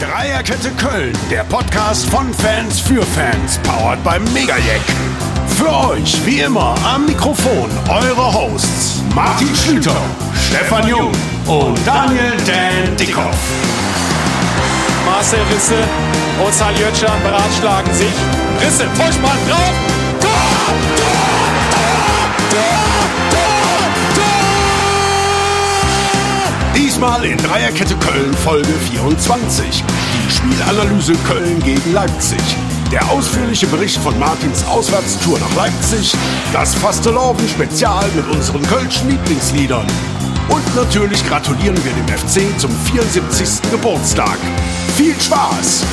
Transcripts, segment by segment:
Dreierkette Köln, der Podcast von Fans für Fans, powered beim Megajack. Für euch, wie immer, am Mikrofon eure Hosts Martin Schlüter, Stefan Jung und Daniel Dan Dickhoff. Marcel Risse und Saljötschan beratschlagen sich. Risse, Vollspann drauf. Tor! Tor! Diesmal in Dreierkette Köln Folge 24. Die Spielanalyse Köln gegen Leipzig. Der ausführliche Bericht von Martins Auswärtstour nach Leipzig. Das Fasteloven Spezial mit unseren Kölschen Lieblingsliedern. Und natürlich gratulieren wir dem FC zum 74. Geburtstag. Viel Spaß!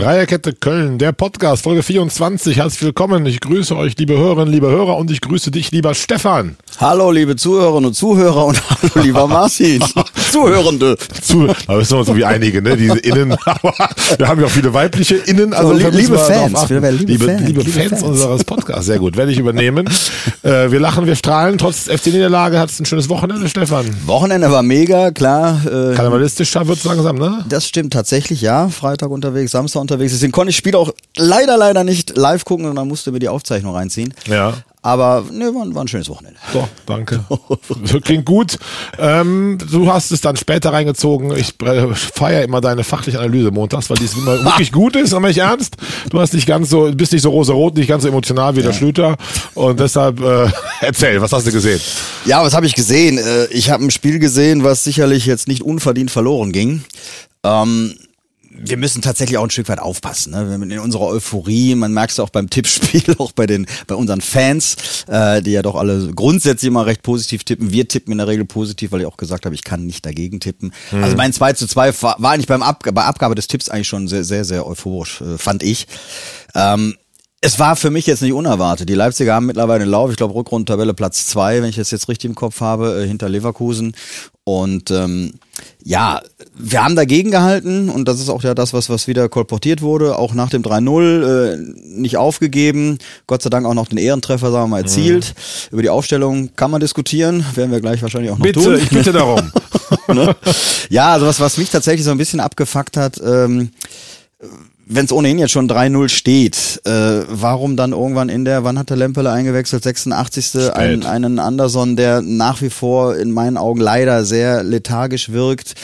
Dreierkette Köln, der Podcast, Folge 24. Herzlich willkommen. Ich grüße euch, liebe Hörerinnen, liebe Hörer, und ich grüße dich, lieber Stefan. Hallo, liebe Zuhörerinnen und Zuhörer und hallo, lieber Martin. Zuhörende. Zu, da wissen wir uns so wie einige, ne? Diese Innen, aber wir haben ja auch viele weibliche Innen. Also So, müssen liebe darauf Fans, liebe liebe, Fans, liebe liebe Fans Fans. unseres Podcasts. Sehr gut, werde ich übernehmen. Äh, wir lachen, wir strahlen. Trotz FC-Niederlage hat es ein schönes Wochenende, Stefan. Wochenende war mega, klar. Äh, Karnevalistischer wird es langsam, ne? das stimmt tatsächlich, ja. Freitag unterwegs, Samstag unterwegs. Deswegen konnte ich das Spiel auch leider, leider nicht live gucken, sondern musste mir die Aufzeichnung reinziehen. Ja. Aber ne, war, war ein schönes Wochenende. Doch, danke. Klingt gut. Ähm, du hast es dann später reingezogen. Ich feiere immer deine fachliche Analyse montags, weil die immer wirklich gut ist, aber nicht ernst. Du hast nicht ganz so, bist nicht so rosa-rot, nicht ganz so emotional wie der Schlüter. Und deshalb äh, erzähl, was hast du gesehen? Ja, was habe ich gesehen? Äh, Ich habe ein Spiel gesehen, was sicherlich jetzt nicht unverdient verloren ging. Ähm, wir müssen tatsächlich auch ein Stück weit aufpassen. Ne? In unserer Euphorie, man merkt es auch beim Tippspiel, auch bei den, bei unseren Fans, äh, die ja doch alle grundsätzlich immer recht positiv tippen. Wir tippen in der Regel positiv, weil ich auch gesagt habe, ich kann nicht dagegen tippen. Also mein 2 zu 2 war, war eigentlich beim Ab bei Abgabe des Tipps eigentlich schon sehr, sehr, sehr euphorisch, äh, fand ich. Ähm, es war für mich jetzt nicht unerwartet. Die Leipziger haben mittlerweile einen Lauf, ich glaube Rückrundentabelle Platz zwei, wenn ich das jetzt richtig im Kopf habe, äh, hinter Leverkusen. Und ähm, ja, wir haben dagegen gehalten und das ist auch ja das, was, was wieder kolportiert wurde, auch nach dem 3-0 äh, nicht aufgegeben. Gott sei Dank auch noch den Ehrentreffer, sagen wir mal, erzielt. Über die Aufstellung kann man diskutieren, werden wir gleich wahrscheinlich auch noch Bitte, tun. ich bitte darum. ne? Ja, also was, was mich tatsächlich so ein bisschen abgefuckt hat, ähm, wenn es ohnehin jetzt schon 3-0 steht, äh, warum dann irgendwann in der, wann hat der Lempele eingewechselt, 86. Einen, einen Anderson, der nach wie vor in meinen Augen leider sehr lethargisch wirkt,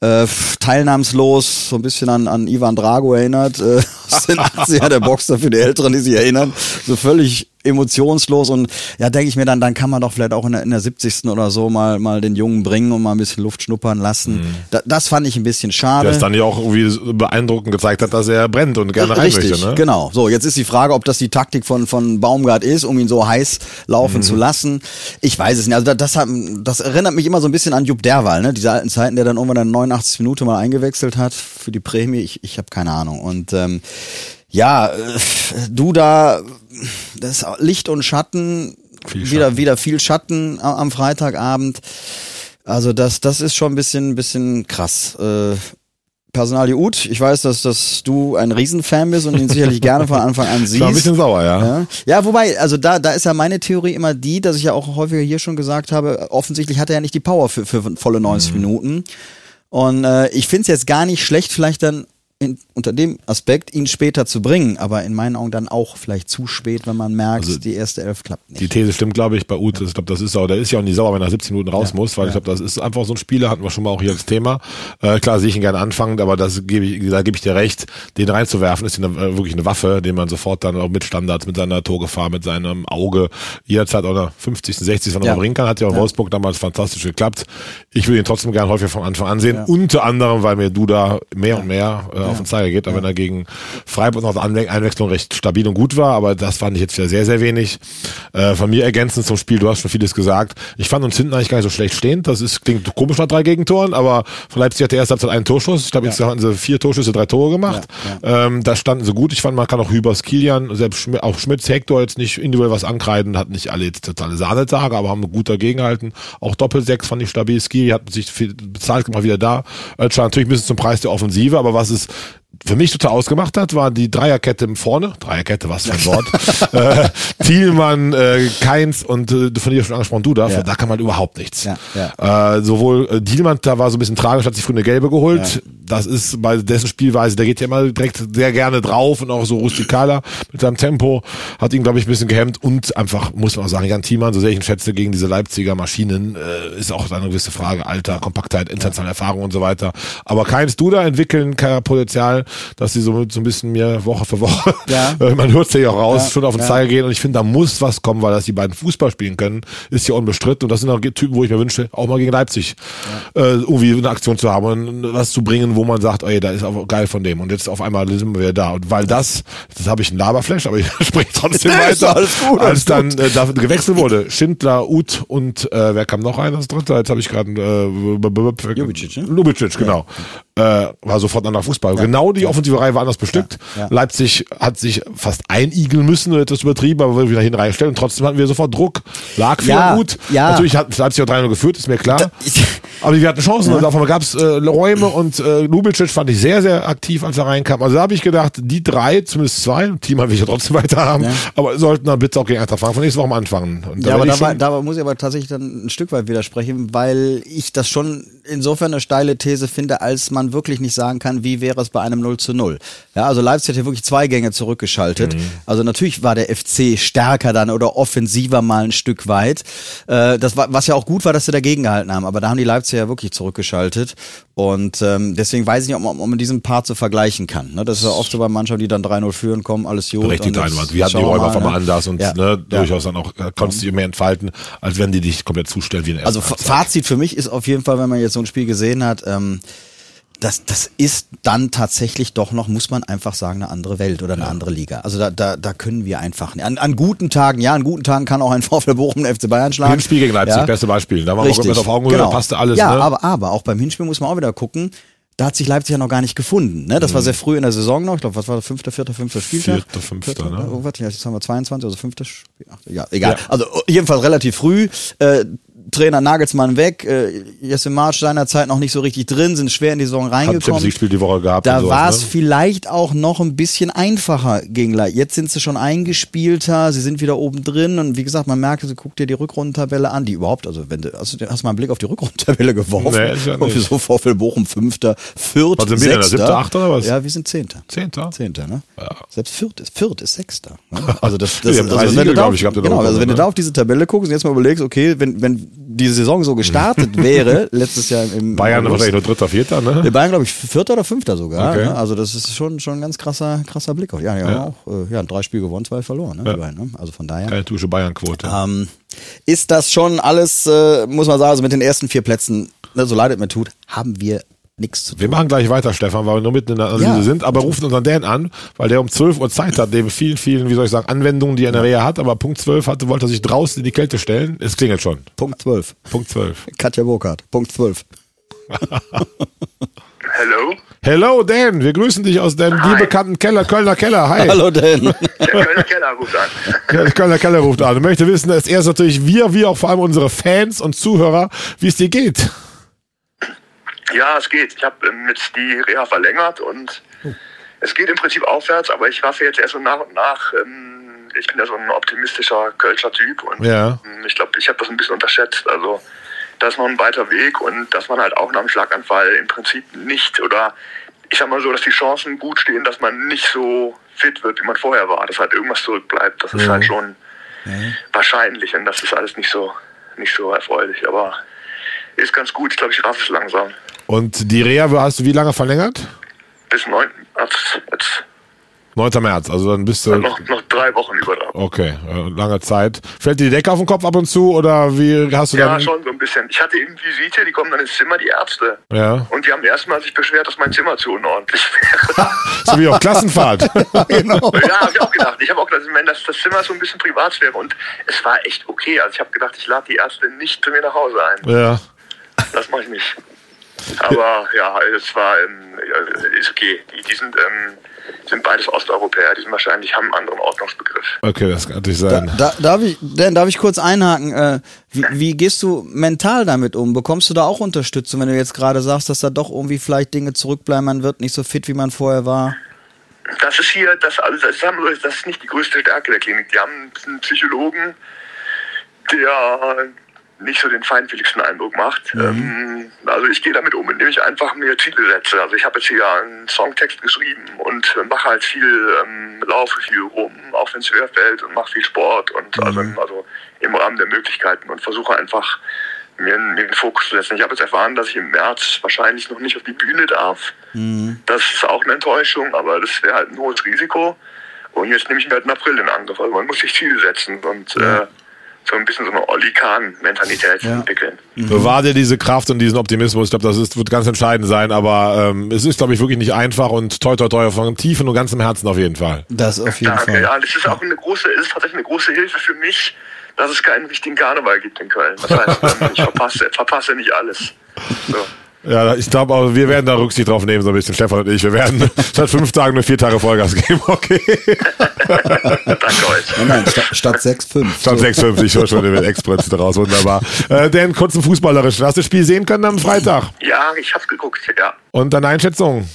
äh, teilnahmslos, so ein bisschen an, an Ivan Drago erinnert, äh, aus den 80er, der Boxer für die Älteren, die sich erinnern, so völlig emotionslos und ja, denke ich mir dann, dann kann man doch vielleicht auch in der, in der 70. oder so mal, mal den Jungen bringen und mal ein bisschen Luft schnuppern lassen. Da, das fand ich ein bisschen schade. Der es dann ja auch irgendwie beeindruckend gezeigt hat, dass er brennt und gerne rein Richtig, möchte. Ne? genau. So, jetzt ist die Frage, ob das die Taktik von, von Baumgart ist, um ihn so heiß laufen Mhm. zu lassen. Ich weiß es nicht. Also das, hat, das erinnert mich immer so ein bisschen an Jupp Derwal, ne? Diese alten Zeiten, der dann irgendwann in der 89 Minute mal eingewechselt hat für die Prämie. Ich, ich habe keine Ahnung. Und ähm, ja, äh, du da, das Licht und Schatten, Viel wieder, Schatten. wieder viel Schatten am, Freitagabend. Also das, das ist schon ein bisschen, bisschen krass. Äh, Personal gut. Ich weiß, dass, dass du ein Riesenfan bist und ihn sicherlich gerne von Anfang an Ich siehst. war ein bisschen sauer, ja. ja. ja, wobei, also da, da ist ja meine Theorie immer die, dass ich ja auch häufiger hier schon gesagt habe, offensichtlich hat er ja nicht die Power für, für volle 90 Mhm. Minuten. Und äh, ich finde es jetzt gar nicht schlecht, vielleicht dann in, unter dem Aspekt, ihn später zu bringen, aber in meinen Augen dann auch vielleicht zu spät, wenn man merkt, Also die erste Elf klappt nicht. Die These stimmt, glaube ich, bei Ute. Ich glaube, das ist auch, der ist ja auch nicht sauer, wenn er 17 Minuten raus muss, weil ich glaube, das ist einfach so ein Spieler, hatten wir schon mal auch hier als Thema. Äh, klar, sehe ich ihn gerne anfangen, aber das gebe ich, da gebe ich dir recht, den reinzuwerfen, ist eine, äh, wirklich eine Waffe, den man sofort dann auch mit Standards, mit seiner Torgefahr, mit seinem Auge jederzeit auch der 50., 60. wenn er Ja. mal bringen kann, hat ja auch Wolfsburg damals fantastisch geklappt. Ich will ihn trotzdem gerne häufig von Anfang an sehen, unter anderem, weil mir Duda mehr und mehr äh, auf den Zeiger geht, aber wenn er gegen Freiburg noch Anwe Einwechslung recht stabil und gut war, aber das fand ich jetzt wieder sehr, sehr wenig. Äh, von mir ergänzend zum Spiel, du hast schon vieles gesagt. Ich fand uns hinten eigentlich gar nicht so schlecht stehend. Das ist, klingt komisch nach drei Gegentoren, aber von Leipzig hat der erste Halbzeit einen Torschuss. Ich glaube, jetzt hatten sie vier Torschüsse, drei Tore gemacht. Ähm, da standen sie gut. Ich fand, man kann auch Hübers, Kilian, selbst Schmi auch Schmitz, Hector jetzt nicht individuell was ankreiden, hatten nicht alle jetzt totale Sahnetage, aber haben gut dagegen gehalten. Auch Doppelsechs fand ich stabil. Skiri hat sich viel bezahlt, mal wieder da. Özcan natürlich ein bisschen zum Preis der Offensive, aber was ist für mich total ausgemacht hat, war die Dreierkette vorne. Dreierkette, was für ein Wort. äh, Thielmann, äh, Keins und äh, von dir schon angesprochen, du da. Ja. Da kann man überhaupt nichts. Ja, Äh, sowohl äh, Thielmann, da war so ein bisschen tragisch, hat sich früh eine gelbe geholt. Das ist bei dessen Spielweise, der geht ja immer direkt sehr gerne drauf und auch so rustikaler mit seinem Tempo. Hat ihn, glaube ich, ein bisschen gehemmt und einfach, muss man auch sagen, Jan Thielmann, so sehr ich ihn schätze, gegen diese Leipziger Maschinen, äh, ist auch eine gewisse Frage. Alter, Kompaktheit, internationale Erfahrung und so weiter. Aber Keins, du da entwickeln kein Dass sie so, so ein bisschen mir Woche für Woche, Ja. äh, man hört es ja auch raus, Ja, schon auf den ja. Zeiger gehen. Und ich finde, da muss was kommen, weil dass die beiden Fußball spielen können, ist ja unbestritten. Und das sind auch Typen, wo ich mir wünsche, auch mal gegen Leipzig äh, irgendwie eine Aktion zu haben und was zu bringen, wo man sagt, ey, da ist auch geil von dem. Und jetzt auf einmal sind wir wieder da. Und weil das, das habe ich ein Laberflash, aber ich spreche trotzdem weiter, alles gut, als dann äh, da gewechselt wurde, Schindler, Uth und äh, wer kam noch rein als Dritter, jetzt habe ich gerade äh, Ljubicic, ne? Lubicic, genau. Äh, war sofort anderer Fußball. Genau die offensive Reihe war anders bestückt. Ja. Leipzig hat sich fast einigeln müssen, etwas übertrieben, aber wurde wieder hin reingestellt und trotzdem hatten wir sofort Druck. Lag viel Ja, gut. ja. Natürlich hat Leipzig auch 3 geführt, ist mir klar. Aber wir hatten Chancen und auf einmal gab es äh, Räume und äh, Lubicic fand ich sehr, sehr aktiv, als er reinkam. Also da habe ich gedacht, die drei, zumindest zwei, Team will ich ja trotzdem weiter haben, aber sollten dann bitte auch gegen Eintracht Frankfurt nächste Woche mal anfangen. Ja, aber da, muss ich aber tatsächlich dann ein Stück weit widersprechen, weil ich das schon insofern eine steile These finde, als man wirklich nicht sagen kann, wie wäre es bei einem 0 zu 0. Ja, also Leipzig hat ja wirklich zwei Gänge zurückgeschaltet. Also natürlich war der FC stärker dann oder offensiver mal ein Stück weit. Äh, das war, was ja auch gut war, dass sie dagegen gehalten haben. Aber da haben die Leipziger ja wirklich zurückgeschaltet. Und ähm, deswegen weiß ich nicht, ob man, ob man diesen Part so vergleichen kann. Ne? Das ist ja oft so bei Mannschaften, die dann 3-0 führen, kommen, alles gut. jetzt Einwand. Wir hatten die Räume auf mal, einmal ne? anders und Ja. ne, Ja. durchaus dann auch konntest du mehr entfalten, als wenn die dich komplett zustellen wie in der Also. Fazit für mich ist auf jeden Fall, wenn man jetzt so ein Spiel gesehen hat, ähm, das, das ist dann tatsächlich doch noch, muss man einfach sagen, eine andere Welt oder eine andere Liga. Also da, da, da können wir einfach nicht. An, an guten Tagen, ja, an guten Tagen kann auch ein VfL Bochum FC Bayern schlagen. Hinspiel gegen Leipzig, ja. beste Beispiel. Da wir Richtig. komplett auf Augenhöhe, genau. da passte alles. Ja, ne? aber, aber auch beim Hinspiel muss man auch wieder gucken. Da hat sich Leipzig ja noch gar nicht gefunden. Ne? Das Mhm. war sehr früh in der Saison noch. Ich glaube, was war der fünfte, vierter, fünfter Spieltag? Vierter, fünfter, ne? Irgendwas, ja, jetzt haben wir 22, also fünfter Spiel. Ja, egal. Ja. Also jedenfalls relativ früh. Äh, Trainer Nagelsmann weg, äh, Jesse Marsch seinerzeit noch nicht so richtig drin, sind schwer in die Saison Hat reingekommen. League Spiel die Woche gehabt. Da war es ne? vielleicht auch noch ein bisschen einfacher gegen Leipzig. Jetzt sind sie schon eingespielter, sie sind wieder oben drin und wie gesagt, man merkt, sie guckt dir die Rückrundentabelle an, die überhaupt, also wenn du, hast du hast du mal einen Blick auf die Rückrundentabelle geworfen? Nee, ist ja nicht. wieso VfL Bochum Fünfter, Viert, Was sind wir denn, der Sechster? siebte, Achter oder was? Ja, wir sind Zehnter. Zehnter? Zehnter, ne? Ja. Selbst Viert ist, Viert ist Sechster. Ne? Also das, Ja, das drei also wenn Siege, du da auf, ich, genau, also wenn du Rückrunde, da ne? auf diese Tabelle guckst und jetzt mal überlegst, okay, wenn, wenn die Saison so gestartet wäre, letztes Jahr im Bayern wahrscheinlich nur Dritter, Vierter, ne? Bayern, glaube ich, Vierter oder Fünfter sogar. Okay. Ne? Also das ist schon schon ein ganz krasser krasser Blick auf. Ja, ja, Ja. auch äh, ja, drei Spiele gewonnen, zwei verloren. Ne? die Bayern, ne? Also von daher Keine typische Bayern-Quote. ähm, ist das schon alles, äh, muss man sagen, also mit den ersten vier Plätzen, ne, so leid es mir tut, haben wir nichts zu tun. Wir machen gleich weiter, Stefan, weil wir nur mitten in der Analyse Ja. sind, aber rufen unseren Dan an, weil der um 12 Uhr Zeit hat, neben vielen, vielen, wie soll ich sagen, Anwendungen, die er in der Reha hat, aber Punkt 12 hatte, wollte er sich draußen in die Kälte stellen. Es klingelt schon. Punkt 12. Punkt 12. Katja Burkhardt. Punkt 12. Hello? Hello, Dan, wir grüßen dich aus deinem dir bekannten Keller, Kölner Keller. Hi. Hallo Dan. Der Kölner Keller ruft an. Kölner Keller ruft an. Ich möchte wissen, dass erst natürlich wir, wie auch vor allem unsere Fans und Zuhörer, wie es dir geht. Ja, es geht. Ich habe ähm, jetzt die Reha verlängert und es geht im Prinzip aufwärts, aber ich raffe jetzt erst so nach und nach. Ähm, ich bin ja so ein optimistischer Kölscher Typ und Ja. ähm, ich glaube, ich habe das ein bisschen unterschätzt. Also da ist noch ein weiter Weg und dass man halt auch nach dem Schlaganfall im Prinzip nicht oder ich sag mal so, dass die Chancen gut stehen, dass man nicht so fit wird, wie man vorher war, dass halt irgendwas zurückbleibt. Das ist halt schon wahrscheinlich und das ist alles nicht so nicht so erfreulich, aber ist ganz gut. Ich glaube, ich raff es langsam. Und die Reha hast du wie lange verlängert? Bis 9. Jetzt, jetzt 9. März, also dann bist du. noch, noch drei Wochen über da. Okay, äh, lange Zeit. Fällt dir die Decke auf den Kopf ab und zu oder wie hast du Ja, dann? schon so ein bisschen. Ich hatte eben Visite, die kommen dann ins Zimmer, die Ärzte. Ja. Und die haben erstmal sich beschwert, dass mein Zimmer zu unordentlich wäre. So wie auf Klassenfahrt. genau. ja, habe ich auch gedacht. Ich habe auch gedacht, wenn das, das Zimmer so ein bisschen Privatsphäre und es war echt okay. Also ich habe gedacht, ich lade die Ärzte nicht zu mir nach Hause ein. ja. Das mache ich nicht. Aber ja, es war ähm, ja, ist okay. Die, die sind ähm, sind beides Osteuropäer, die sind wahrscheinlich, haben einen anderen Ordnungsbegriff. Okay, das kann natürlich sein. Da, da, darf, ich, Dan, darf ich kurz einhaken? Äh, wie, wie gehst du mental damit um? Bekommst du da auch Unterstützung, wenn du jetzt gerade sagst, dass da doch irgendwie vielleicht Dinge zurückbleiben, man wird nicht so fit, wie man vorher war? Das ist hier, das, also das, haben, das ist nicht die größte Stärke der Klinik. Die haben einen Psychologen, der nicht so den feinfühligsten Eindruck macht. Ähm, also ich gehe damit um, indem ich einfach mir Ziele setze. Also ich habe jetzt hier einen Songtext geschrieben und mache halt viel, ähm, laufe viel rum, auch wenn es schwer fällt und mache viel Sport und also, also im Rahmen der Möglichkeiten und versuche einfach mir, mir den Fokus zu setzen. Ich habe jetzt erfahren, dass ich im März wahrscheinlich noch nicht auf die Bühne darf. Das ist auch eine Enttäuschung, aber das wäre halt ein hohes Risiko. Und jetzt nehme ich mir halt einen April in Angriff. Also man muss sich Ziele setzen und äh, so ein bisschen so eine Olli Kahn-Mentalität Ja. entwickeln. Bewahr dir diese Kraft und diesen Optimismus. Ich glaube, das ist, wird ganz entscheidend sein. Aber ähm, es ist, glaube ich, wirklich nicht einfach und toi toi toi von tiefem und ganzem Herzen auf jeden Fall. Das auf jeden Danke. Fall. Ja, das ist auch eine große, es ist tatsächlich eine große Hilfe für mich, dass es keinen richtigen Karneval gibt in Köln. Das heißt, ähm, ich verpasse, verpasse nicht alles. So. Ja, ich glaube, aber wir werden da Rücksicht drauf nehmen, so ein bisschen, Stefan und ich. Wir werden statt fünf Tagen nur vier Tage Vollgas geben, okay? Danke euch. Nein, nein, statt, statt 6-5. Statt 6,50, ich höre schon den Express daraus, wunderbar. Äh, Dan, kurz ein fußballerisch. Hast du das Spiel sehen können am Freitag? Ja, ich hab's geguckt, ja. Und deine Einschätzung?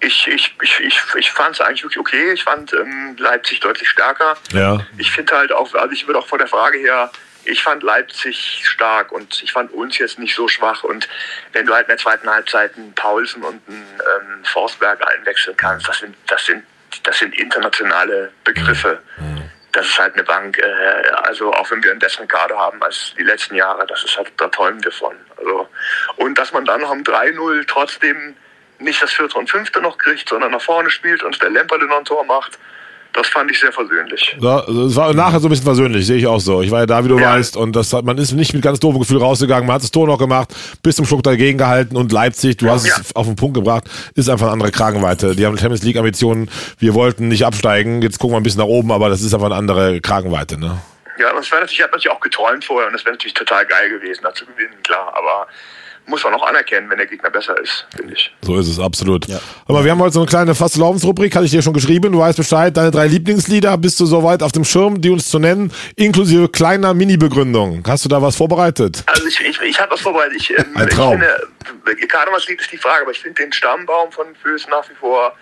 Ich, ich, ich, ich, ich fand es eigentlich wirklich okay. Ich fand ähm, Leipzig deutlich stärker. Ja. Ich finde halt auch, also ich würde auch von der Frage her, ich fand Leipzig stark und ich fand uns jetzt nicht so schwach. Und wenn du halt in der zweiten Halbzeit einen Paulsen und einen ähm, Forsberg einwechseln kannst, das sind, das sind, das sind internationale Begriffe. Das ist halt eine Bank, äh, also auch wenn wir einen besseren Kader haben als die letzten Jahre, das ist halt, da träumen wir von. Also, und dass man dann noch um 3-0 trotzdem nicht das vierte und fünfte noch kriegt, sondern nach vorne spielt und der Lemperle noch ein Tor macht, das fand ich sehr versöhnlich. Ja, Es war nachher so ein bisschen versöhnlich, sehe ich auch so. Ich war ja da, wie du Ja. weißt, und das hat, man ist nicht mit ganz doofem Gefühl rausgegangen. Man hat das Tor noch gemacht, bis zum Schluck dagegen gehalten und Leipzig, du hast Ja. es auf den Punkt gebracht, ist einfach eine andere Kragenweite. Die haben Champions League Ambitionen. Wir wollten nicht absteigen. Jetzt gucken wir ein bisschen nach oben, aber das ist einfach eine andere Kragenweite, ne? Ja, das wäre natürlich, ich habe natürlich auch geträumt vorher und das wäre natürlich total geil gewesen, da zu gewinnen, klar, aber muss man auch anerkennen, wenn der Gegner besser ist, finde ich. So ist es, absolut. Aber wir haben heute so eine kleine fast Laufensrubrik, hatte ich dir schon geschrieben. Du weißt Bescheid, deine drei Lieblingslieder, bist du soweit auf dem Schirm, die uns zu nennen, inklusive kleiner Mini-Begründung. Hast du da was vorbereitet? Also ich, ich, ich habe was vorbereitet. Ich, ähm, Ein Traum. Ich finde, Karnevalslied ist die Frage, aber ich finde den Stammbaum von Föß nach wie vor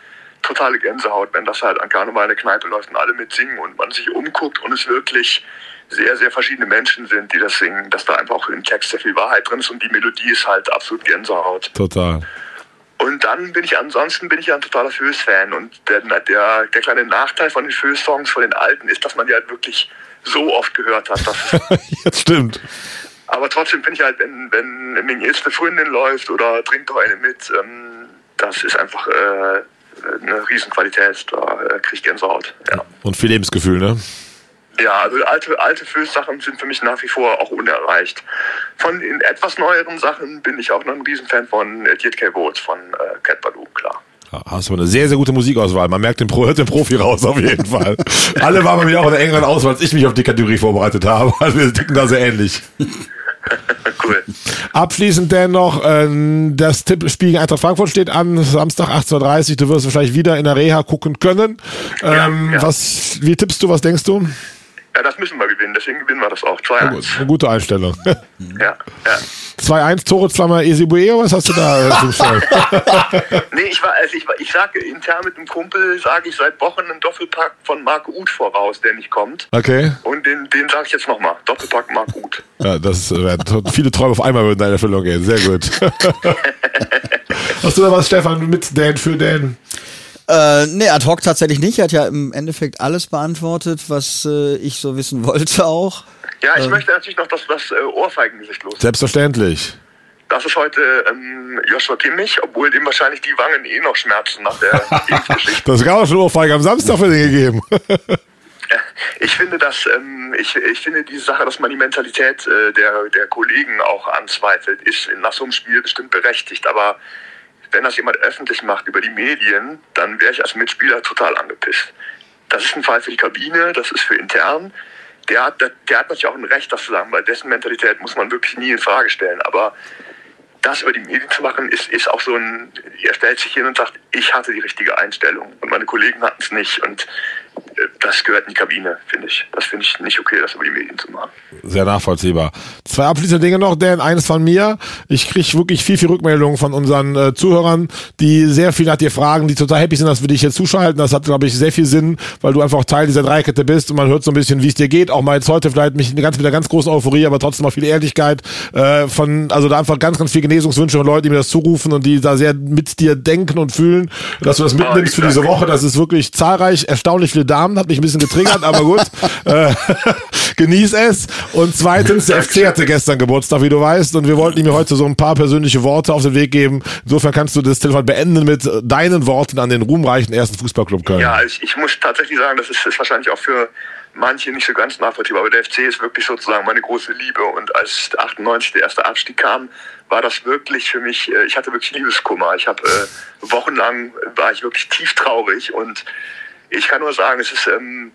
totale Gänsehaut, wenn das halt an Karneval in der Kneipe läuft und alle mitsingen und man sich umguckt und es wirklich sehr, sehr verschiedene Menschen sind, die das singen, dass da einfach auch im Text sehr viel Wahrheit drin ist und die Melodie ist halt absolut Gänsehaut. Total. Und dann bin ich ansonsten bin ich ja ein totaler Föß-Fan und der, der, der kleine Nachteil von den Föß-Songs, von den alten, ist, dass man die halt wirklich so oft gehört hat. Dass Jetzt stimmt. aber trotzdem finde ich halt, wenn, wenn wenn jetzt eine Freundin läuft oder trinkt doch eine mit, ähm, das ist einfach äh, eine Riesenqualität. Da äh, kriege ich Gänsehaut. Ja. Und viel Lebensgefühl, ne? Ja, also alte, alte Föß-Sachen sind für mich nach wie vor auch unerreicht. Von den etwas neueren Sachen bin ich auch noch ein Riesenfan von äh, Dietke Vogt von äh, Cat Ballou, klar. Ja, Hast du eine sehr, sehr gute Musikauswahl. Man merkt den, Pro, hört den Profi raus, auf jeden Fall. Alle waren bei mir auch in der engeren Auswahl, als ich mich auf die Kategorie vorbereitet habe. Also wir ticken da sehr ähnlich. cool. Abschließend dennoch, ähm, das Tippspiel Eintracht Frankfurt steht an, Samstag 18.30 Uhr. Du wirst wahrscheinlich wieder in der Reha gucken können. Ähm, ja. Was, wie tippst du, was denkst du? Ja, das müssen wir gewinnen, deswegen gewinnen wir das auch. Na gut, 2-1. Eine gute Einstellung. Ja, ja. 2-1, Tore Flammer Esibue, was hast du da äh, zum Stellen? Nee, ich war, also ich, war- ich sage intern mit einem Kumpel, sage ich seit Wochen einen Doppelpack von Marc Uth voraus, der nicht kommt. Okay. Und den, den sage ich jetzt nochmal. Doppelpack Marc Uth. Ja, das äh, viele Träume auf einmal würden da in Erfüllung gehen. Sehr gut. hast du da was, Stefan, mit Dan für Dan? Äh, nee, ad hoc tatsächlich nicht. Er hat ja im Endeffekt alles beantwortet, was äh, ich so wissen wollte auch. Ja, ich möchte natürlich noch das, das äh, Ohrfeigengesicht los. Selbstverständlich. Das ist heute ähm, Joshua Kimmich, obwohl dem wahrscheinlich die Wangen eh noch schmerzen nach der Impfgeschichte. Das gab auch schon Ohrfeige am Samstag für den gegeben. Ich finde, dass ähm, ich, ich finde diese Sache, dass man die Mentalität äh, der, der Kollegen auch anzweifelt, ist nach so einem Spiel bestimmt berechtigt. Aber wenn das jemand öffentlich macht über die Medien, dann wäre ich als Mitspieler total angepisst. Das ist ein Fall für die Kabine, das ist für intern. Der hat, der, der hat natürlich auch ein Recht, das zu sagen, weil dessen Mentalität muss man wirklich nie in Frage stellen. Aber das über die Medien zu machen, ist, ist auch so ein, er stellt sich hin und sagt, ich hatte die richtige Einstellung und meine Kollegen hatten es nicht. Und das gehört in die Kabine, finde ich. Das finde ich nicht okay, das über die Medien zu machen. Sehr nachvollziehbar. Zwei abschließende Dinge noch, Dan. Eines von mir. Ich kriege wirklich viel, viel Rückmeldungen von unseren äh, Zuhörern, die sehr viel nach dir fragen, die total happy sind, dass wir dich hier zuschalten. Das hat, glaube ich, sehr viel Sinn, weil du einfach Teil dieser Dreikette bist und man hört so ein bisschen, wie es dir geht. Auch mal jetzt heute vielleicht mich ganz mit einer ganz großen Euphorie, aber trotzdem auch viel Ehrlichkeit äh, von, also da einfach ganz, ganz viel Genesungswünsche von Leuten, die mir das zurufen und die da sehr mit dir denken und fühlen, dass du das mitnimmst für diese Woche. Das ist wirklich zahlreich, erstaunlich viele Damen hat mich ein bisschen getriggert, aber gut. Äh, genieß es. Und zweitens, der FC hatte gestern Geburtstag, wie du weißt, und wir wollten ihm heute so ein paar persönliche Worte auf den Weg geben. Insofern kannst du das Telefon beenden mit deinen Worten an den ruhmreichen ersten Fußballclub Köln. Ja, ich, ich muss tatsächlich sagen, das ist, ist wahrscheinlich auch für manche nicht so ganz nachvollziehbar, aber der FC ist wirklich sozusagen meine große Liebe und als 98 der erste Abstieg kam, war das wirklich für mich, äh, ich hatte wirklich Liebeskummer. Ich habe äh, wochenlang war ich wirklich tief traurig und ich kann nur sagen, es ist, ähm,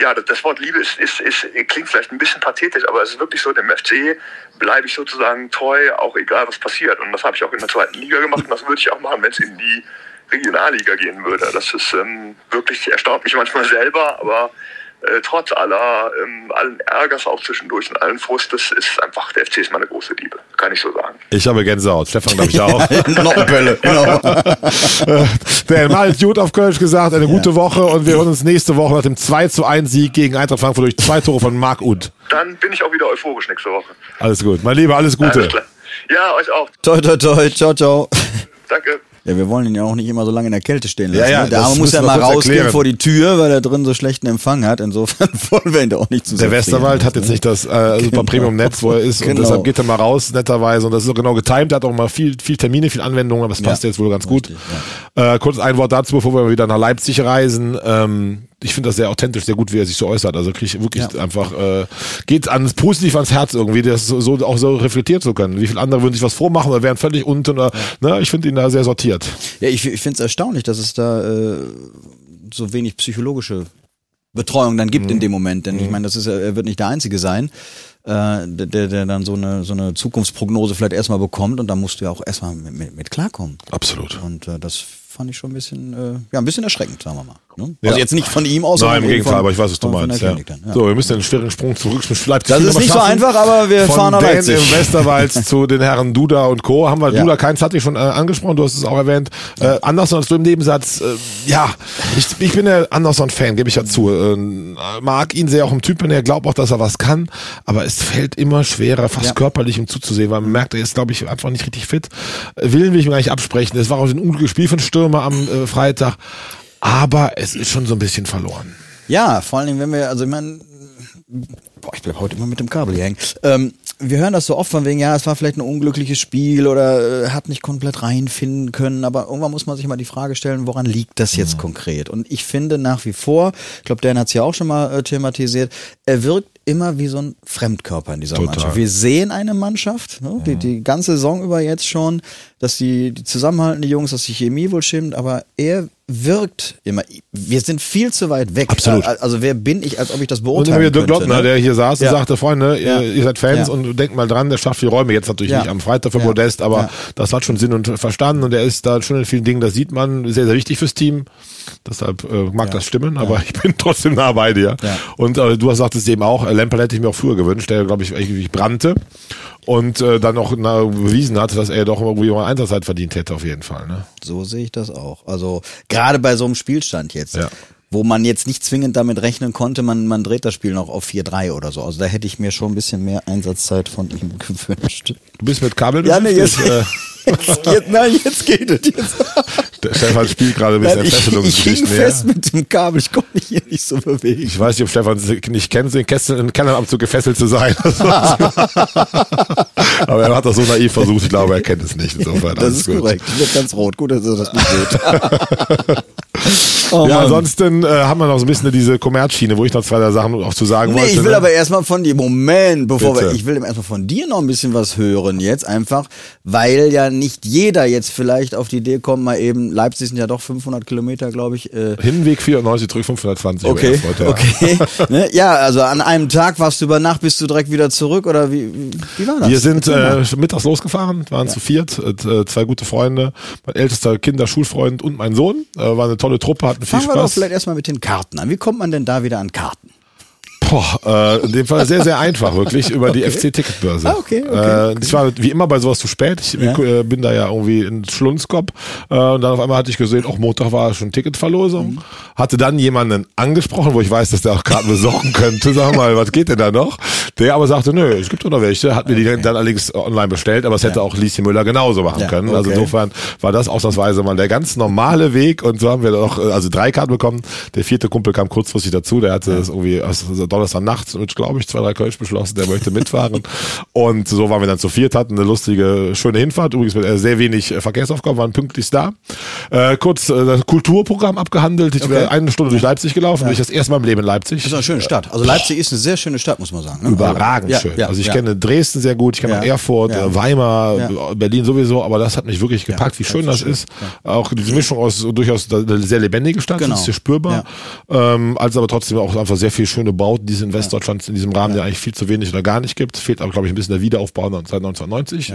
ja, das Wort Liebe ist, ist, ist, klingt vielleicht ein bisschen pathetisch, aber es ist wirklich so, dem FC bleibe ich sozusagen treu, auch egal was passiert. Und das habe ich auch in der zweiten Liga gemacht und das würde ich auch machen, wenn es in die Regionalliga gehen würde. Das ist ähm, wirklich, erstaunt mich manchmal selber, aber äh, trotz aller, ähm, allen Ärgers auch zwischendurch und allen Frustes ist einfach, der FC ist meine große Liebe. Kann ich so sagen. Ich habe Gänsehaut. Stefan, glaube ich auch. Noppenbälle, genau. Der mal gut auf Kölsch gesagt, eine gute Woche und wir hören uns nächste Woche nach dem 2 zu 1 Sieg gegen Eintracht Frankfurt durch zwei Tore von Marc Uth. Dann bin ich auch wieder euphorisch nächste Woche. Alles gut. Mein Lieber, alles Gute. Alles klar. Ja, euch auch. Toi, toi, toi. Ciao, ciao. Danke. Ja, wir wollen ihn ja auch nicht immer so lange in der Kälte stehen lassen. Ja, ja, ne? Der Arme muss ja mal rausgehen erklären. vor die Tür, weil er drin so schlechten Empfang hat. Insofern wollen wir ihn da auch nicht zu Der Westerwald hat jetzt lassen, nicht das äh, super Genau. Premium-Netz, wo er ist und Genau. deshalb geht er mal raus, netterweise und das ist so genau getimt, er hat auch mal viel, viel Termine, viel Anwendungen, aber es passt Ja. jetzt wohl ganz gut. Richtig, äh, kurz ein Wort dazu, bevor wir wieder nach Leipzig reisen. Ähm, ich finde das sehr authentisch, sehr gut, wie er sich so äußert. Also kriege ich wirklich Ja. einfach, äh, geht ans positiv ans Herz irgendwie, das so, so auch so reflektiert zu können. Wie viele andere würden sich was vormachen oder wären völlig unten. Oder, ne? Ich finde ihn da sehr sortiert. Ja, ich, ich finde es erstaunlich, dass es da äh, so wenig psychologische Betreuung dann Mhm. gibt in dem Moment. Denn ich meine, das ist, er wird nicht der Einzige sein, äh, der, der der dann so eine, so eine Zukunftsprognose vielleicht erstmal bekommt und da musst du ja auch erstmal mit, mit, mit klarkommen. Absolut. Und äh, das fand ich schon ein bisschen, äh, ja, ein bisschen erschreckend, sagen wir mal. Ne? Ja. Also jetzt nicht von ihm aus, Nein, im Gegenteil, aber ich weiß, was du meinst. Ja. Ja. So, wir müssen einen schweren Sprung zurück zum Leipzig. Das ist nicht so schaffen. einfach, aber wir Von fahren nach Leipzig. im Westerwald zu den Herren Duda und Co. Haben wir Ja. Duda Keins hatte ich schon äh, angesprochen, du hast es auch erwähnt. Äh, Anderson hast du im Nebensatz, äh, ja, ich, ich bin der Anderson-Fan, gebe ich ja zu. Äh, mag ihn sehr auch im Typen, er glaubt auch, dass er was kann, aber es fällt immer schwerer, fast Ja. körperlich ihm zuzusehen, weil man merkt, er ist, glaube ich, einfach nicht richtig fit. Äh, Willen will ich mir gar nicht absprechen. Es war auch ein ungutes Spiel von Stürmer am äh, Freitag, aber es ist schon so ein bisschen verloren. Ja, vor allen Dingen, wenn wir, also ich meine, boah, ich bleib heute immer mit dem Kabel hier hängen. Ähm, wir hören das so oft von wegen, ja, es war vielleicht ein unglückliches Spiel oder äh, hat nicht komplett reinfinden können, aber irgendwann muss man sich mal die Frage stellen, woran liegt das jetzt konkret? Und ich finde nach wie vor, ich glaube, Dan hat es ja auch schon mal äh, thematisiert, er wirkt immer wie so ein Fremdkörper in dieser Total. Mannschaft. Wir sehen eine Mannschaft, ne, die, die ganze Saison über jetzt schon, dass die, die zusammenhaltende Jungs, dass die Chemie wohl stimmt, aber er wirkt immer, wir sind viel zu weit weg. Absolut. Äh, Also wer bin ich, als ob ich das Und beurteilen immer wieder Dirk könnte, Lottner, ne? der hier saß und Ja. sagte, Freunde, Ja. ihr, ihr seid Fans Ja. und denkt mal dran, der schafft die Räume. Jetzt natürlich nicht am Freitag für. Modest, aber das hat schon Sinn und Verstanden und er ist da schon in vielen Dingen, das sieht man, sehr, sehr wichtig fürs Team. Deshalb äh, mag das stimmen, aber ich bin trotzdem nah bei dir. Und äh, du hast sagtest eben auch, äh, Lampert hätte ich mir auch früher gewünscht, der, glaube ich, irgendwie brannte und äh, dann auch na, bewiesen hat, dass er doch irgendwie mal Einsatzzeit verdient hätte, auf jeden Fall. Ne? So sehe ich das auch. Also gerade bei so einem Spielstand jetzt, Ja. wo man jetzt nicht zwingend damit rechnen konnte, man, man dreht das Spiel noch auf 4-3 oder so. Also da hätte ich mir schon ein bisschen mehr Einsatzzeit von ihm gewünscht. Du bist mit Kabel Ja, nee, jetzt, beschäftigt, jetzt geht, nein, jetzt geht es. Jetzt. der Stefan spielt gerade ein bisschen Nein, ich, ich hing fest mit dem Kabel, ich konnte mich hier nicht so bewegen. Ich weiß nicht, ob Stefan nicht kennt, in Kessel, in Kellerabzug gefesselt zu sein. Aber er hat das so naiv versucht, ich glaube, er kennt es nicht. Insofern, Das ist gut. korrekt. Ich wird ganz rot. Gut, dass er das nicht sieht. Oh ja, ansonsten äh, haben wir noch so ein bisschen diese Kommerzschiene, wo ich noch zwei drei Sachen auch zu sagen Nee, wollte. ich will ne? aber erstmal von dir, Moment, bevor Bitte. wir, ich will erstmal von dir noch ein bisschen was hören jetzt einfach, weil ja nicht jeder jetzt vielleicht auf die Idee kommt, mal eben, Leipzig sind ja doch 500 Kilometer, glaube ich, äh, Hinweg 94, zurück 520. über Okay, Erfurt, ja. okay. ne? Ja, also an einem Tag warst du über Nacht, bist du direkt wieder zurück oder wie, wie, war das? Wir sind äh, mittags losgefahren, waren zu viert, äh, zwei gute Freunde, mein ältester Kinderschulfreund und mein Sohn. Äh, war eine tolle Truppe, hatten viel Fangen wir doch Spaß. vielleicht erstmal mit den Karten an. Wie kommt man denn da wieder an Karten? Boah, äh, in dem Fall sehr, sehr einfach, wirklich, über die FC-Ticketbörse. Ah, okay, okay, Äh, ich war wie immer bei sowas zu spät. Ich Ja. äh, bin da ja irgendwie in Schlunskopf. Äh, und dann auf einmal hatte ich gesehen, auch Montag war schon Ticketverlosung. Mhm. Hatte dann jemanden angesprochen, wo ich weiß, dass der auch Karten besorgen könnte. Sag mal, was geht denn da noch? Der aber sagte, nö, es gibt doch noch welche. Hat mir die dann allerdings online bestellt, aber es hätte auch Lieschen Müller genauso machen Ja, können. Also okay. insofern war das ausnahmsweise mal der ganz normale Weg. Und so haben wir noch, äh, also drei Karten bekommen. Der vierte Kumpel kam kurzfristig dazu. Der hatte das irgendwie also Donnerstag nachts mit, glaube ich, zwei, drei Kölsch beschlossen. Der möchte mitfahren. und so waren wir dann zu viert, hatten eine lustige, schöne Hinfahrt. Übrigens mit äh, sehr wenig äh, Verkehrsaufgaben, waren pünktlich da. Äh, kurz äh, das Kulturprogramm abgehandelt. Ich wäre eine Stunde durch Leipzig gelaufen. Bin ich das erste Mal im Leben in Leipzig. Das ist eine schöne Stadt. Also Leipzig ist eine sehr schöne Stadt, muss man sagen. Ne? Überragend ja, schön. Ja, also ich ja. kenne Dresden sehr gut, ich kenne Ja. Erfurt, Ja. äh, Weimar, Ja. äh, Berlin sowieso, aber das hat mich wirklich gepackt, wie schön das ist. Auch diese Mischung aus durchaus eine sehr lebendige Stadt, Genau. das ist hier spürbar, ähm, als aber trotzdem auch einfach sehr viel schöne Bauten, die es in Westdeutschland in diesem Rahmen ja. eigentlich viel zu wenig oder gar nicht gibt. Fehlt aber, glaube ich, ein bisschen der Wiederaufbau seit 1990. Äh,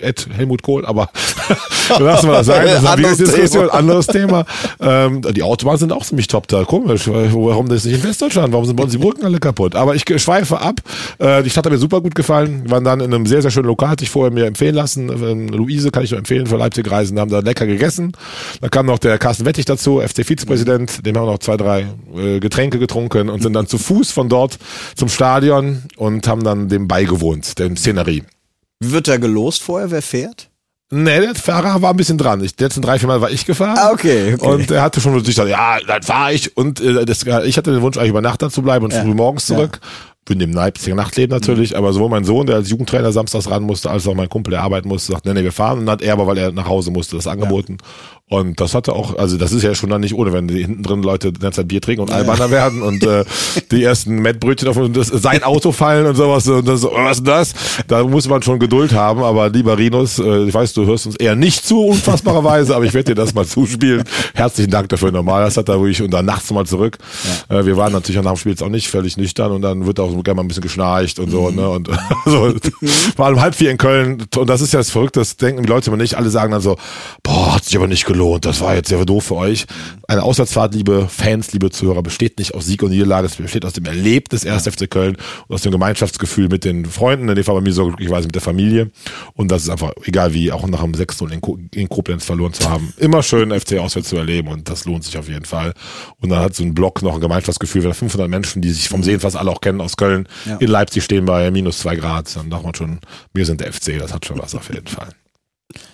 Ed Helmut Kohl, aber lassen wir das sein. Das ist eine Anderes Diskussion, Thema. anderes Thema. Ähm, die Autobahnen sind auch ziemlich top da. Komisch. Warum das nicht in Westdeutschland? Warum sind bei uns die Brücken alle kaputt? Aber ich schweife ab. Äh, die Stadt hat mir super gut gefallen. Wir waren dann in einem sehr, sehr schönen Lokal, hatte ich vorher mir empfehlen lassen. Ähm, Luise kann ich nur empfehlen für Leipzig reisen. Haben da lecker gegessen. Da kam noch der Carsten Wettig dazu, FC-Vizepräsident. Dem haben wir noch zwei, drei äh, Getränke getrunken und sind dann zu Fuß von dort zum Stadion und haben dann dem beigewohnt, dem Szenerie. Wird da gelost vorher, wer fährt? Nee, der Fahrer war ein bisschen dran. Ich, die letzten drei, vier Mal war ich gefahren. Ah, okay, okay. Und er hatte schon sich gesagt, ja, dann fahre ich. Und äh, das, ich hatte den Wunsch, eigentlich über Nacht da zu bleiben und Ja. früh morgens zurück. Bin dem Leipziger Nachtleben natürlich, Mhm. aber sowohl mein Sohn, der als Jugendtrainer samstags ran musste, als auch mein Kumpel, der arbeiten musste, sagt, nee, nee, wir fahren. Und dann hat er aber, weil er nach Hause musste, das angeboten. Und das hatte auch, also das ist ja schon dann nicht ohne, wenn die hinten drin Leute die ganze Zeit Bier trinken und alberner werden und äh, die ersten Mettbrötchen auf das, sein Auto fallen und sowas. Und das, was ist das? Da muss man schon Geduld haben, aber lieber Rinus, äh, ich weiß, du hörst uns eher nicht zu, unfassbarerweise, aber ich werde dir das mal zuspielen. Herzlichen Dank dafür nochmal. Das hat er ruhig und dann nachts mal zurück. Äh, wir waren natürlich nach dem Spiel jetzt auch nicht völlig nüchtern und dann wird auch gerne mal ein bisschen geschnarcht und so, ne? Und so war um halb vier in Köln und das ist ja das Verrückte, das denken die Leute immer nicht. Alle sagen dann so, boah, hat sich aber nicht gelohnt, das war jetzt sehr doof für euch. Eine Auswärtsfahrt, liebe Fans, liebe Zuhörer, besteht nicht aus Sieg und Niederlage, es besteht aus dem Erlebnis 1. FC Köln und aus dem Gemeinschaftsgefühl mit den Freunden, in dem Fall bei mir so glücklicherweise mit der Familie. Und das ist einfach, egal wie, auch nach dem 6 in, Ko- in Koblenz verloren zu haben, immer schön FC auswärts zu erleben und das lohnt sich auf jeden Fall. Und dann hat so ein Block noch ein Gemeinschaftsgefühl, wenn da 500 Menschen, die sich vom Sehen fast alle auch kennen aus Köln, Ja. in Leipzig stehen bei minus zwei Grad, dann dachte man schon, wir sind der FC, das hat schon was auf jeden Fall.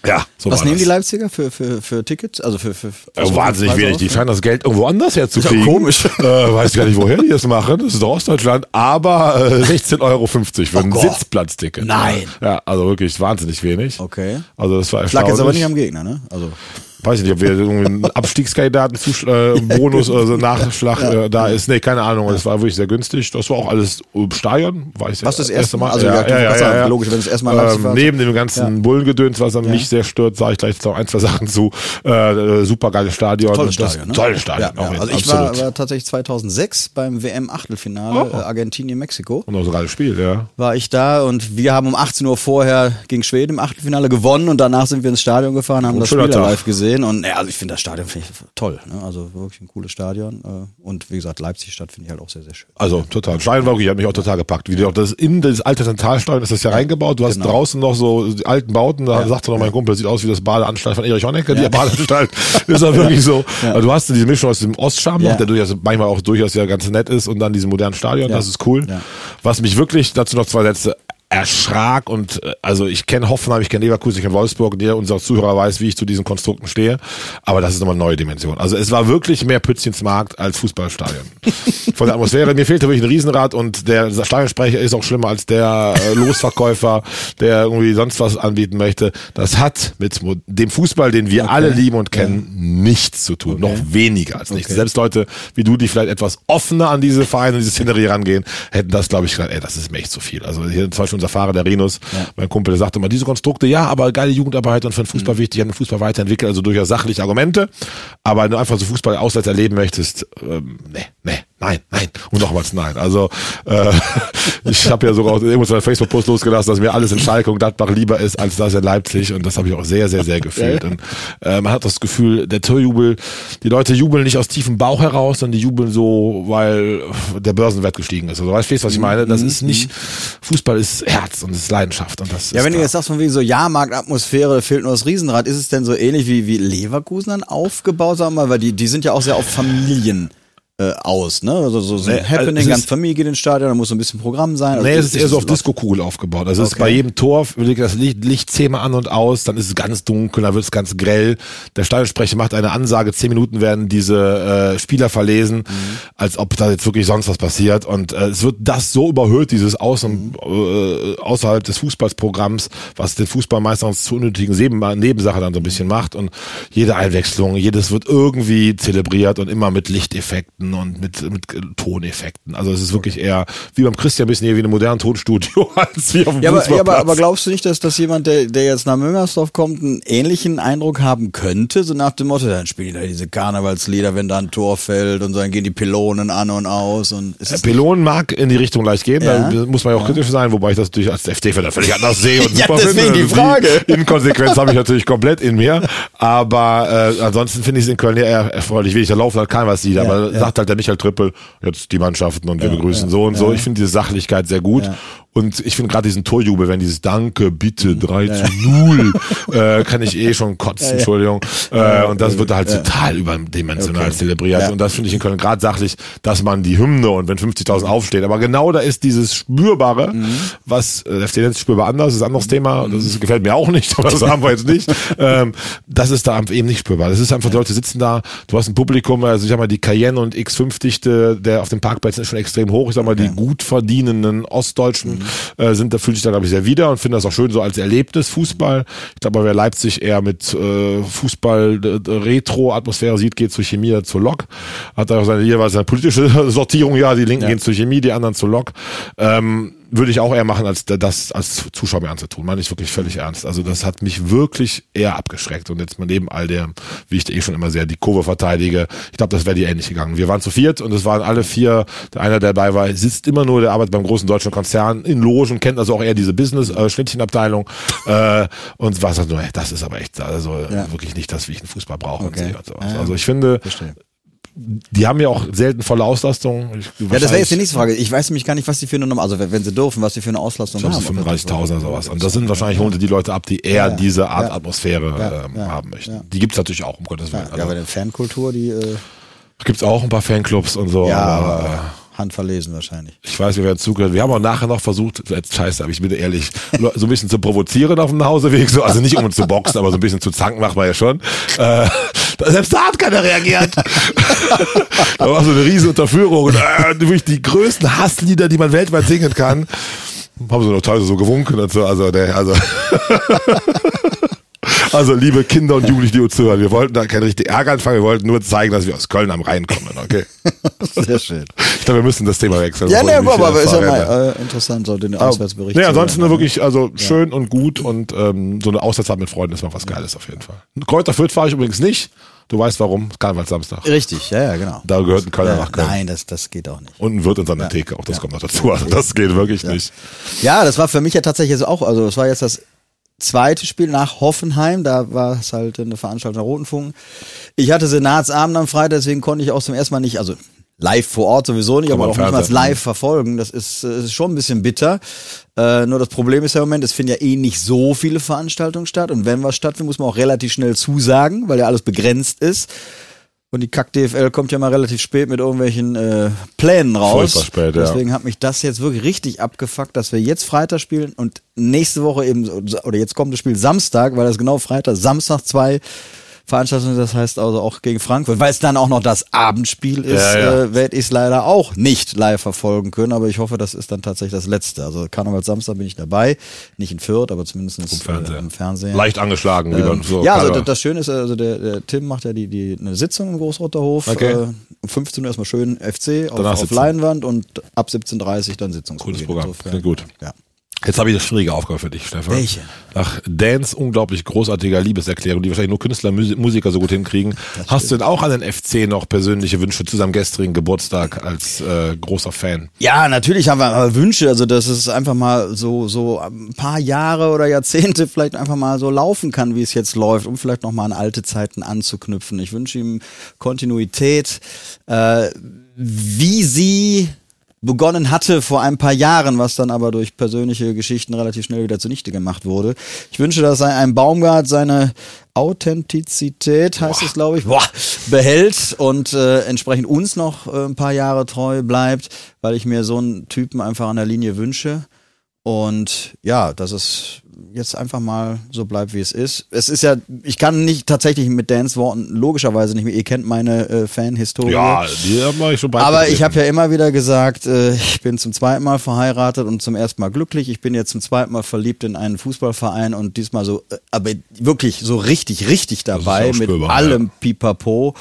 Ja, so Was nehmen das. die Leipziger für, für, für Tickets? Also für, für Ja, wahnsinnig wenig. Die scheinen das Geld irgendwo anders herzukriegen. Ja komisch. Äh, weiß gar nicht, woher die das machen. Das ist doch Ostdeutschland. Aber äh, 16,50 Euro für ein Gott. Sitzplatzticket. Nein. Ja, also wirklich wahnsinnig wenig. Okay. Also das war Ich lag jetzt aber nicht erstaunlich. am Gegner, ne? Also Weiß ich nicht, ob wir irgendwie einen Abstiegskandidaten-Bonus oder so Nachschlag äh, da ist. Nee, keine Ahnung. Das war wirklich sehr günstig. Das war auch alles im Stadion. War ich Was das ja erste Mal? Also, ja, ja, ja, ja, ja, ja. logisch, wenn das erste Mal Leipzig ähm. Neben dem ganzen Ja. Bullengedöns, was Ja. mich sehr stört, sage ich gleich noch ein, zwei Sachen zu. Äh, super geiles Stadion. Tolles Und das- Stadion, ne? Tolles Stadion. Ja, auch ja. Also ich war, war tatsächlich 2006 beim WM-Achtelfinale Oh. äh, Argentinien-Mexiko. Und auch so ein geiles Spiel, ja. War ich da und wir haben um 18 Uhr vorher gegen Schweden im Achtelfinale gewonnen und danach sind wir ins Stadion gefahren, haben Oh, das Spiel live gesehen und ja, also ich finde das Stadion finde ich toll, ne? also wirklich ein cooles Stadion äh, und wie gesagt Leipzig-Stadt finde ich halt auch sehr sehr schön. Also total. War wirklich, hat mich auch total gepackt. Wie du auch das in das alte Zentralstadion ist das ja reingebaut. Du hast Genau. draußen noch so die alten Bauten. Da sagte noch mein Kumpel, das sieht aus wie das Badeanstalt von Erich Honecker. Die Badeanstalt ist ja wirklich so. Also du hast diese Mischung aus dem Ostscham noch, Ja. der durchaus manchmal auch durchaus ja ganz nett ist und dann diesem modernen Stadion. Ja. Das ist cool. Ja. Was mich wirklich dazu noch zwei Sätze erschrak und äh, also ich kenne Hoffenheim, ich kenne Leverkusen, ich kenne Wolfsburg und jeder unserer Zuhörer weiß, wie ich zu diesen Konstrukten stehe. Aber das ist nochmal eine neue Dimension. Also es war wirklich mehr Pützchensmarkt als Fußballstadion. Von der Atmosphäre, mir fehlte wirklich ein Riesenrad und der Stadionsprecher ist auch schlimmer als der äh, Losverkäufer, der irgendwie sonst was anbieten möchte. Das hat mit dem Fußball, den wir okay. alle lieben und kennen, ja. nichts zu tun. Okay. Noch weniger als nichts. Okay. Selbst Leute wie du, die vielleicht etwas offener an diese Vereine, diese Szenerie rangehen, hätten das, glaube ich, gesagt, ey, das ist mir echt zu viel. Also hier zum Beispiel unser Fahrer, der Renus, ja. mein Kumpel, der sagte immer, diese Konstrukte, ja, aber geile Jugendarbeit und für den Fußball mhm. wichtig, an den Fußball weiterentwickeln, also durchaus sachliche Argumente. Aber wenn du einfach so Fußball auswärts erleben möchtest, ähm, nee, nee, nein, nein und nochmals nein. Also äh, ich habe ja sogar auch irgendwo einen Facebook-Post losgelassen, dass mir alles in Schalke und Gladbach lieber ist als das in Leipzig und das habe ich auch sehr, sehr, sehr gefühlt. Und äh, man hat das Gefühl, der Torjubel, die Leute jubeln nicht aus tiefem Bauch heraus, sondern die jubeln so, weil der Börsenwert gestiegen ist. Also weißt du, was ich meine? Das ist nicht, Fußball ist Herz und ist Leidenschaft und das Ja, wenn da. du jetzt sagst von wegen so Jahrmarktatmosphäre, fehlt nur das Riesenrad, ist es denn so ähnlich wie, wie Leverkusen dann aufgebaut, sagen wir mal, weil die, die sind ja auch sehr auf Familien äh, aus, ne? Also so, so nee, Happening, also ganz Familie geht ins Stadion, da muss so ein bisschen Programm sein. Also nee, es ist eher so auf Disco-Kugel aufgebaut. Also okay. es ist bei jedem Tor, legt das Licht, Licht zehnmal an und aus, dann ist es ganz dunkel, dann wird es ganz grell. Der Stadionsprecher macht eine Ansage, zehn Minuten werden diese äh, Spieler verlesen, mhm. als ob da jetzt wirklich sonst was passiert. Und äh, es wird das so überhöht, dieses Außen, äh, außerhalb des Fußballprogramms, was den Fußball meistens zu unnötigen Nebensache dann so ein bisschen macht. Und jede Einwechslung, jedes wird irgendwie zelebriert und immer mit Lichteffekten und mit, mit Toneffekten. Also es ist wirklich eher wie beim Christian ein bisschen eher wie ein modernes Tonstudio als wie auf dem ja, aber, ja, aber, aber glaubst du nicht, dass, dass jemand, der, der jetzt nach Müngersdorf kommt, einen ähnlichen Eindruck haben könnte? So nach dem Motto, dann spielen die da diese Karnevalslieder, wenn da ein Tor fällt und dann gehen die Pylonen an und aus. Und äh, Pylonen mag in die Richtung leicht gehen, ja. da muss man ja auch ja. kritisch sein, wobei ich das natürlich als FD-Fan völlig anders sehe und ja, super deswegen finde. die Frage. Die Inkonsequenz habe ich natürlich komplett in mir, aber äh, ansonsten finde ich es in Köln eher erfreulich, wie ich da laufen halt Karnevalslieder, ja, aber sagt halt der Michael Trippel, jetzt die Mannschaften und wir begrüßen so und so. Ich finde diese Sachlichkeit sehr gut. Und ich finde gerade diesen Torjubel, wenn dieses Danke, bitte, 3 ja. zu 0, äh, kann ich eh schon kotzen, ja. Entschuldigung. Äh, und das wird halt total überdimensional okay. zelebriert. Und das finde ich in Köln gerade sachlich, dass man die Hymne und wenn 50.000 aufstehen. Aber genau da ist dieses Spürbare, mhm. was äh, der FD nennt spürbar anders, ist ein anderes mhm. Thema. Das ist, gefällt mir auch nicht, aber das haben wir jetzt nicht. Ähm, das ist da eben nicht spürbar. Das ist einfach, die Leute sitzen da, du hast ein Publikum, also ich sag mal, die Cayenne und X5-Dichte, der auf dem Parkplätzen ist schon extrem hoch. Ich sag mal, die gut verdienenden Ostdeutschen äh, sind, da fühlt sich da, glaube ich, sehr wieder und finde das auch schön so als Erlebnis Fußball. Ich glaube, wer Leipzig eher mit äh, Fußball-Retro-Atmosphäre sieht, geht zur Chemie, zur Lok. Hat da auch seine jeweils eine politische Sortierung, ja, die Linken ja. gehen zur Chemie, die anderen zur Lok. Ähm, würde ich auch eher machen, als das als Zuschauer mir anzutun. Meine ich wirklich völlig ernst. Also das hat mich wirklich eher abgeschreckt. Und jetzt mal neben all der, wie ich da eh schon immer sehr die Kurve verteidige, ich glaube, das wäre die ähnlich gegangen. Wir waren zu viert und es waren alle vier, einer der dabei war, sitzt immer nur, der arbeitet beim großen deutschen Konzern in Logen, kennt also auch eher diese Business-Schnittchenabteilung äh, und war ey, das ist aber echt, also ja. wirklich nicht das, wie ich einen Fußball brauche okay. und sowas. Also ich finde, Verstehe die haben ja auch selten volle Auslastung. Ich, ja, das wäre jetzt die nächste Frage. Ich weiß nämlich gar nicht, was die für eine, also wenn sie dürfen, was die für eine Auslastung haben. 35.000 oder sowas. Und das sind wahrscheinlich holen sie die Leute ab, die eher ja, diese Art ja. Atmosphäre ähm, haben möchten. Die gibt's natürlich auch, um Gottes Willen. Ja, also, aber der Fankultur, die... Äh gibt's auch ein paar Fanclubs und so. Ja, aber, aber äh, handverlesen wahrscheinlich. Ich weiß, wir werden zugehört. Wir haben auch nachher noch versucht, scheiße, aber ich bin ehrlich, so ein bisschen zu provozieren auf dem Nachhauseweg, so, also nicht um uns zu boxen, aber so ein bisschen zu zanken macht man ja schon. Äh, selbst da hat keiner reagiert. da war so eine riesen Unterführung und äh, die größten Hasslieder, die man weltweit singen kann. Haben sie noch teilweise so gewunken und so, also der, also Also, liebe Kinder und Jugendliche, die uns zuhören, wir wollten da keinen richtigen Ärger anfangen, wir wollten nur zeigen, dass wir aus Köln am Rhein kommen, okay? Sehr schön. Ich glaube, wir müssen das Thema wechseln. Ja, ne, aber, aber ist ja mal äh, interessant, so den Auswärtsbericht. Nee, ansonsten hören, wirklich, also ja. schön und gut und ähm, so eine Auswärtsfahrt mit Freunden ist mal was Geiles auf jeden Fall. Kräuter Fürth fahre ich übrigens nicht. Du weißt warum, Samstag. Richtig, ja, ja, genau. Da gehört ein Kölner ja, nach Köln. Nein, das, das geht auch nicht. Und ein Wirt in seiner ja. Theke, auch das ja. kommt noch dazu. Also das geht wirklich nicht. Ja, das war für mich ja tatsächlich auch, also das war jetzt das zweite Spiel nach Hoffenheim, da war es halt eine Veranstaltung der Roten Funken. Ich hatte Senatsabend am Freitag, deswegen konnte ich auch zum ersten Mal nicht, also live vor Ort sowieso nicht, Komm aber auch nicht mal live verfolgen. Das ist, äh, ist schon ein bisschen bitter. Äh, nur das Problem ist ja im Moment, es finden ja eh nicht so viele Veranstaltungen statt. Und wenn was stattfindet, muss man auch relativ schnell zusagen, weil ja alles begrenzt ist. Und die Kack-DFL kommt ja mal relativ spät mit irgendwelchen äh, Plänen raus. Furchtbar spät, ja. Deswegen hat mich das jetzt wirklich richtig abgefuckt, dass wir jetzt Freitag spielen und nächste Woche eben, oder jetzt kommt das Spiel Samstag, weil das genau Freitag, Samstag zwei Veranstaltung, das heißt also auch gegen Frankfurt, weil es dann auch noch das Abendspiel ist, Ja, ja. äh, werde ich es leider auch nicht live verfolgen können, aber ich hoffe, das ist dann tatsächlich das letzte. Also Karneval Samstag bin ich dabei, nicht in Fürth, aber zumindest im Fernsehen. Äh, im Fernsehen. Leicht angeschlagen, wie man so. ja, also das, das Schöne ist, also der, der Tim macht ja die, die eine Sitzung im Großrotterhof. Okay. Äh, um 15 Uhr erstmal schön FC auf, auf. Leinwand und ab 17.30 Uhr dann Sitzungsbeginn. Cooles Programm. Insofern, Klingt gut. Ja. Jetzt habe ich eine schwierige Aufgabe für dich, Stefan. Welche? Nach Dans unglaublich großartiger Liebeserklärung, die wahrscheinlich nur Künstler, Musi- Musiker so gut hinkriegen. Hast du denn auch an den FC noch persönliche Wünsche zu seinem gestrigen Geburtstag als äh, großer Fan? Ja, natürlich haben wir Wünsche, also dass es einfach mal so so ein paar Jahre oder Jahrzehnte vielleicht einfach mal so laufen kann, wie es jetzt läuft, um vielleicht noch mal an alte Zeiten anzuknüpfen. Ich wünsche ihm Kontinuität, äh, wie sie begonnen hatte vor ein paar Jahren, was dann aber durch persönliche Geschichten relativ schnell wieder zunichte gemacht wurde. Ich wünsche, dass ein, Baumgart seine Authentizität, heißt es glaube ich, boah, behält und äh, entsprechend uns noch äh, ein paar Jahre treu bleibt, weil ich mir so einen Typen einfach an der Linie wünsche. Und ja, dass es jetzt einfach mal so bleibt, wie es ist. Es ist ja, ich kann nicht tatsächlich mit Dans Worten logischerweise nicht mehr, ihr kennt meine äh, Fan-Historie. Ja, die haben ich schon bald Aber ich habe ja immer wieder gesagt, äh, ich bin zum zweiten Mal verheiratet und zum ersten Mal glücklich. Ich bin jetzt zum zweiten Mal verliebt in einen Fußballverein und diesmal so, äh, aber wirklich so richtig, richtig dabei mit allem Pipapo.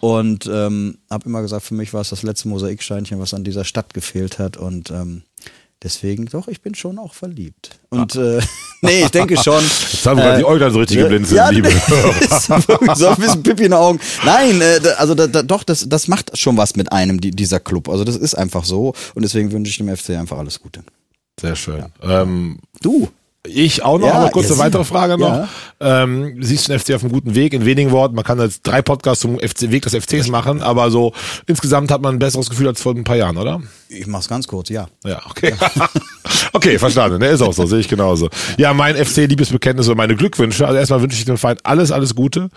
Und ähm, habe immer gesagt, für mich war es das letzte Mosaiksteinchen, was an dieser Stadt gefehlt hat. Und ähm, deswegen, doch, ich bin schon auch verliebt. Und äh, nee, ich denke schon. Jetzt haben wir die Äuglein so richtig geblinzelt, ja, Liebe. so ein bisschen Pippi in den Augen. Nein, äh, also da, da, doch, das, das macht schon was mit einem, die, dieser Club. Also das ist einfach so. Und deswegen wünsche ich dem FC einfach alles Gute. Sehr schön. Ähm, Du? Ich auch noch, Ja, aber kurz ja, weitere. Frage noch. Ja. Ähm, siehst du den FC auf einem guten Weg? In wenigen Worten, man kann jetzt drei Podcasts zum FC Weg des FCs machen, aber so insgesamt hat man ein besseres Gefühl als vor ein paar Jahren, oder? Ich mach's ganz kurz, ja. Ja, okay. okay, verstanden. Ne, ist auch so, sehe ich genauso. Ja, mein FC-Liebesbekenntnis und meine Glückwünsche. Also erstmal wünsche ich dem Verein alles, alles Gute.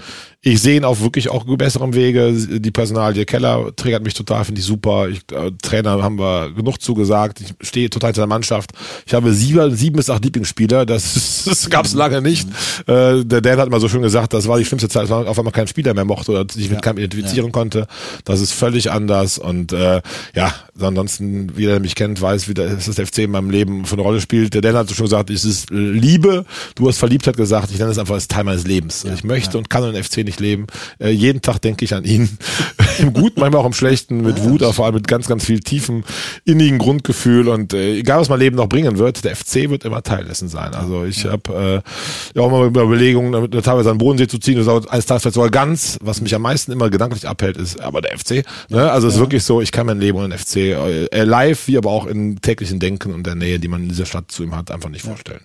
Ich sehe ihn auf wirklich auch besserem Wege. Die Personalie Keller triggert mich total, finde ich super. Ich, äh, Trainer haben wir genug zugesagt. Ich stehe total hinter der Mannschaft. Ich habe sieben, sieben bis acht Lieblingsspieler. Das, das gab es lange nicht. Äh, der Dan hat mal so schön gesagt, das war die schlimmste Zeit, als man auf einmal keinen Spieler mehr mochte oder sich mit keinem identifizieren konnte. Das ist völlig anders. Und äh, ja, ansonsten, wie er mich kennt, weiß, wie das das FC in meinem Leben für eine Rolle spielt. Der Dan hat so schon gesagt, es ist Liebe. Du hast Verliebtheit gesagt. Ich nenne es einfach als Teil meines Lebens. ich möchte und kann den FC nicht leben. Äh, jeden Tag denke ich an ihn. Im Guten, manchmal auch im Schlechten, mit Wut, aber vor allem mit ganz, ganz viel tiefen, innigen Grundgefühl. Und äh, egal, was mein Leben noch bringen wird, der FC wird immer Teil dessen sein. Also ich habe äh, ja auch mal über Überlegungen, damit teilweise an den Bodensee zu ziehen, das ist eines Tages vielleicht sogar ganz, was mich am meisten immer gedanklich abhält, ist aber der FC. Ne? Also es ist wirklich so, ich kann mein Leben ohne den FC äh, live, wie aber auch im täglichen Denken und der Nähe, die man in dieser Stadt zu ihm hat, einfach nicht vorstellen.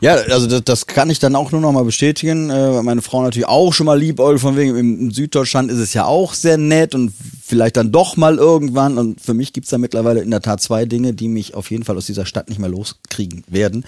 Ja, also das, das kann ich dann auch nur noch mal bestätigen. Äh, meine Frau natürlich auch schon mal liebäugelt, von wegen im, im Süddeutschland ist es ja auch sehr nett und vielleicht dann doch mal irgendwann. Und für mich gibt's da mittlerweile in der Tat zwei Dinge, die mich auf jeden Fall aus dieser Stadt nicht mehr loskriegen werden.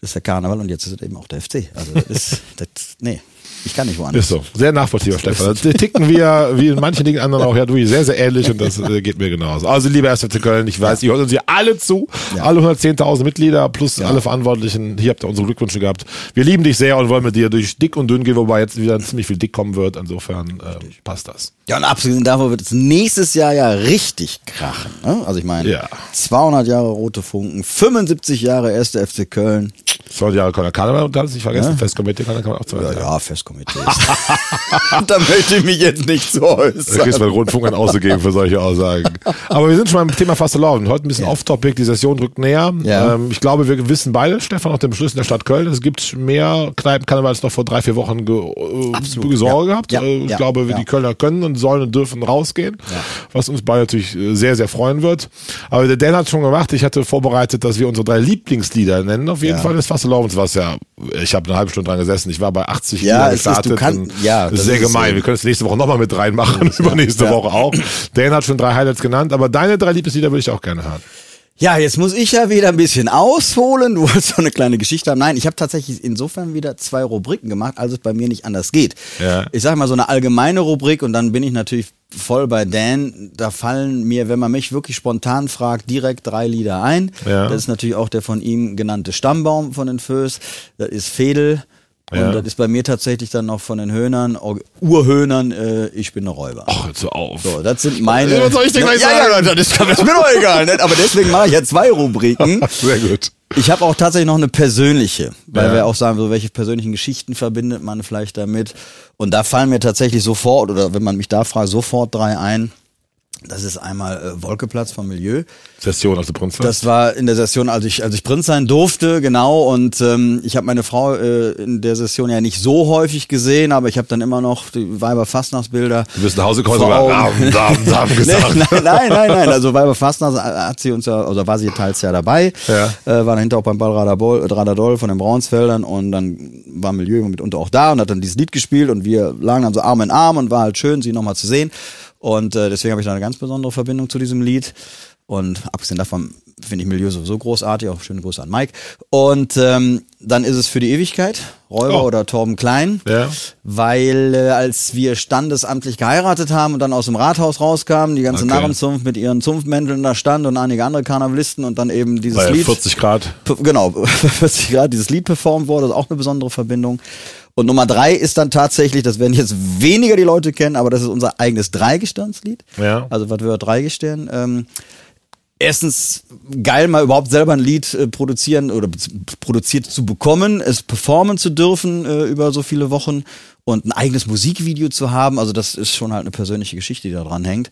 Das ist der Karneval und jetzt ist es eben auch der FC. Also das ist, das, nee, ich kann nicht woanders. Ist so. Sehr nachvollziehbar, Stefan. Da ticken wir, wie in manchen Dingen anderen auch, ja, du, sehr, sehr ähnlich und das äh, geht mir genauso. Also, lieber 1. FC Köln, ich weiß, ihr hört uns hier alle zu, Ja. alle 110.000 Mitglieder plus alle Verantwortlichen. Hier habt ihr unsere Glückwünsche gehabt. Wir lieben dich sehr und wollen mit dir durch dick und dünn gehen, wobei jetzt wieder ziemlich viel dick kommen wird. Insofern äh, passt das. Ja, und abgesehen davon wird es nächstes Jahr ja richtig krachen. Ne? Also ich meine, Ja. 200 Jahre Rote Funken, 75 Jahre 1. FC Köln. 20 Jahre Kölner Karneval und da nicht vergessen, Festkomitee kann man auch 20 Ja, ja Festkomitee. da möchte ich mich jetzt nicht so Da kriegst äußern. du Rundfunk ein ausgegeben für solche Aussagen. Aber wir sind schon beim Thema Fastelavn. Heute ein bisschen off-topic, die Session drückt näher. Ja. Ähm, ich glaube, wir wissen beide, Stefan, nach dem Beschluss in der Stadt Köln, es gibt mehr Kneipenkarneval als noch vor drei, vier Wochen ge äh, Absolut, Sorge ja. gehabt. Ja, Äh, ich ja, glaube, ja. die Kölner können und sollen und dürfen rausgehen, was uns beide natürlich äh, sehr, sehr freuen wird. Aber der Dan hat schon gemacht. Ich hatte vorbereitet, dass wir unsere drei Lieblingslieder nennen. Auf jeden Ja. Fall des Fastelavns, was ja, ich habe eine halbe Stunde dran gesessen. Ich war bei 80 Ja, Lieder es ist- du gestartet. kann- ja, das ist sehr ist gemein. so. Wir können es nächste Woche nochmal mit reinmachen, übernächste Ja. Woche auch. Dan hat schon drei Highlights genannt, aber deine drei Lieblingslieder würde ich auch gerne hören. Ja, jetzt muss ich ja wieder ein bisschen ausholen. Du wolltest so eine kleine Geschichte haben. Nein, ich habe tatsächlich insofern wieder zwei Rubriken gemacht, als es bei mir nicht anders geht. Ja. Ich sage mal so eine allgemeine Rubrik und dann bin ich natürlich voll bei Dan. Da fallen mir, wenn man mich wirklich spontan fragt, direkt drei Lieder ein. Ja. Das ist natürlich auch der von ihm genannte Stammbaum von den Föß. Das ist Fedel. Und Ja. das ist bei mir tatsächlich dann noch von den Höhnern, Urhöhnern, äh, ich bin ein Räuber. Ach, hör so auf. So, das sind meine. Was soll ich denn gleich ja, sagen? Ja, das ist, das ist mir doch egal. Ne? Aber deswegen mache ich ja zwei Rubriken. Sehr gut. Ich habe auch tatsächlich noch eine persönliche, weil Ja. wir auch sagen, so welche persönlichen Geschichten verbindet man vielleicht damit. Und da fallen mir tatsächlich sofort, oder wenn man mich da fragt, sofort drei ein. Das ist einmal äh, Wolkeplatz vom Milieu. Session, also Prinz. Das war in der Session, als ich, als ich Prinz sein durfte, genau. Und ähm, ich habe meine Frau äh, in der Session ja nicht so häufig gesehen, aber ich habe dann immer noch die Weiber Fastnachtsbilder. Du bist nach Hause gekommen und Raben, Raben, Raben gesagt. Nein, nein, nein, nein. Also Weiber Fastnacht hat sie uns ja, oder war sie teils ja dabei. Ja. Äh, war dahinter auch beim Ball Radadol, Radadol von den Braunsfeldern und dann war Milieu mitunter auch da und hat dann dieses Lied gespielt und wir lagen dann so Arm in Arm und war halt schön, sie nochmal zu sehen. Und äh, deswegen habe ich da eine ganz besondere Verbindung zu diesem Lied. Und abgesehen davon finde ich Milieu sowieso großartig, auch schöne Grüße an Mike. Und ähm, dann ist es für die Ewigkeit, Räuber Oh. oder Torben Klein, Ja. weil äh, als wir standesamtlich geheiratet haben und dann aus dem Rathaus rauskamen, die ganze Okay. Narrenzunft mit ihren Zunftmänteln da stand und einige andere Karnevalisten und dann eben dieses Bei Lied 40 Grad. Genau, 40 Grad dieses Lied performt wurde, das ist auch eine besondere Verbindung. Und Nummer drei ist dann tatsächlich, das werden jetzt weniger die Leute kennen, aber das ist unser eigenes Dreigestirnslied. Ja. Also was wir Dreigestirn. Ähm, erstens geil, mal überhaupt selber ein Lied äh, produzieren oder produziert zu bekommen, es performen zu dürfen äh, über so viele Wochen und ein eigenes Musikvideo zu haben. Also das ist schon halt eine persönliche Geschichte, die da dran hängt.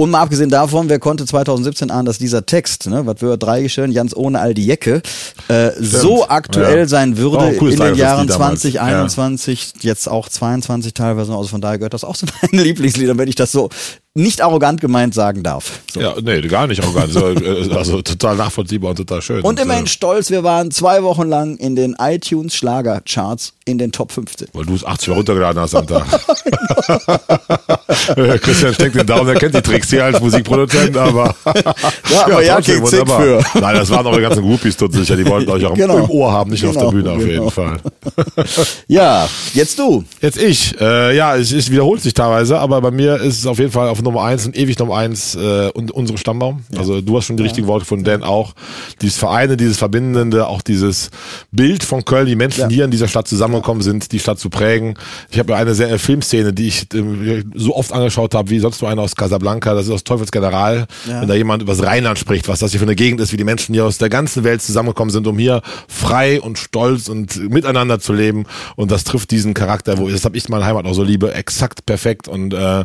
Und mal abgesehen davon, wer konnte 2017 ahnen, dass dieser Text, ne, was wir drei geschehen, ganz ohne all die Jecke, äh, so aktuell Ja. sein würde cooles in den Jahren damals. 2021, jetzt auch 22 teilweise. Also von daher gehört das auch zu meinen Lieblingsliedern, wenn ich das so nicht arrogant gemeint sagen darf. So. Ja, nee, gar nicht arrogant. So, äh, also total nachvollziehbar und total schön. Und immerhin äh, stolz, wir waren zwei Wochen lang in den iTunes Schlagercharts in den Top 15. Weil du es 80 Mal runtergeladen hast am Tag. Ja, Christian steckt den Daumen, er kennt die Tricks hier als Musikproduzent, aber. Ja, aber ja, trotzdem, wunderbar. für. Nein, das waren eure ganzen Groupies dort sicher. Die wollten euch auch im- Genau. im Ohr haben, nicht auf Genau, der Bühne auf genau. jeden Fall. Ja, jetzt du. Jetzt ich. Äh, ja, es, es wiederholt sich teilweise, aber bei mir ist es auf jeden Fall auf Nummer eins und ewig Nummer eins äh, und unsere Stammbaum. Also du hast schon die richtigen Worte von Dan auch. Dieses Vereine, dieses Verbindende, auch dieses Bild von Köln, die Menschen, Ja. die hier in dieser Stadt zusammengekommen sind, die Stadt zu prägen. Ich habe ja eine sehr, äh, Filmszene, die ich äh, so oft angeschaut habe, wie sonst nur eine aus Casablanca, das ist aus Teufels General, Ja. wenn da jemand über das Rheinland spricht, was das hier für eine Gegend ist, wie die Menschen hier aus der ganzen Welt zusammengekommen sind, um hier frei und stolz und miteinander zu leben. Und das trifft diesen Charakter, wo das habe ich meine Heimat auch so liebe, exakt perfekt. Und äh,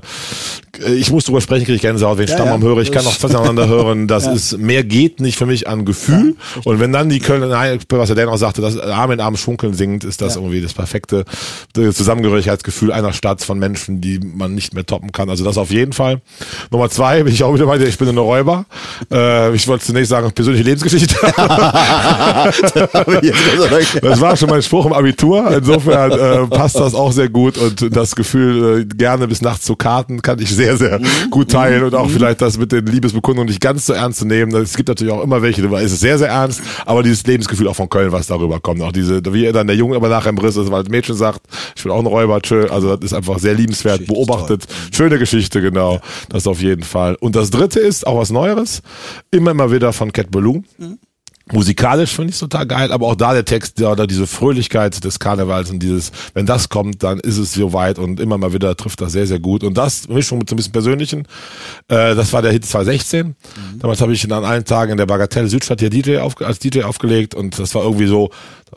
ich muss drüber sprechen, kriege ich Gänsehaut, wenn ich Ja, Stammbaum ja. höre. Ich kann auch fast aneinander hören. Das ist mehr geht nicht für mich an Gefühl. und wenn dann die nein, was der Dan auch sagte, das Arm in Arm schunkeln singt, ist das Ja. irgendwie das perfekte Zusammengehörigkeitsgefühl einer Stadt von Menschen, die man nicht mehr toppen kann. Also das auf jeden Fall. Nummer zwei bin ich auch wieder bei dir. Ich bin ein Räuber. Äh, ich wollte zunächst sagen, persönliche Lebensgeschichte. Das war schon mein Spruch im Abitur. Insofern äh, passt das auch sehr gut und das Gefühl, äh, gerne bis nachts zu Karten, kann ich sehr, sehr gut teilen und auch vielleicht das mit den Liebesbekundungen nicht ganz so ernst zu nehmen. Es gibt natürlich auch immer welche, da ist es sehr, sehr ernst, aber dieses Lebensgefühl auch von Köln, was darüber kommt, auch diese, wie dann der Junge immer nachher im Riss ist, weil das Mädchen sagt, ich bin auch ein Räuber, tschö. also das ist einfach sehr liebenswert, Geschichte beobachtet. Schöne Geschichte, genau. Das auf jeden Fall. Und das dritte ist auch was Neueres, immer immer wieder von Cat Ballou. Musikalisch finde ich total geil, aber auch da der Text, ja, da diese Fröhlichkeit des Karnevals und dieses, wenn das kommt, dann ist es so weit und immer mal wieder trifft das sehr, sehr gut. Und das, Mischung mit so ein bisschen Persönlichen, äh, das war der Hit 2016. Damals habe ich an allen Tagen in der Bagatelle Südstadt hier DJ auf, als DJ aufgelegt und das war irgendwie so,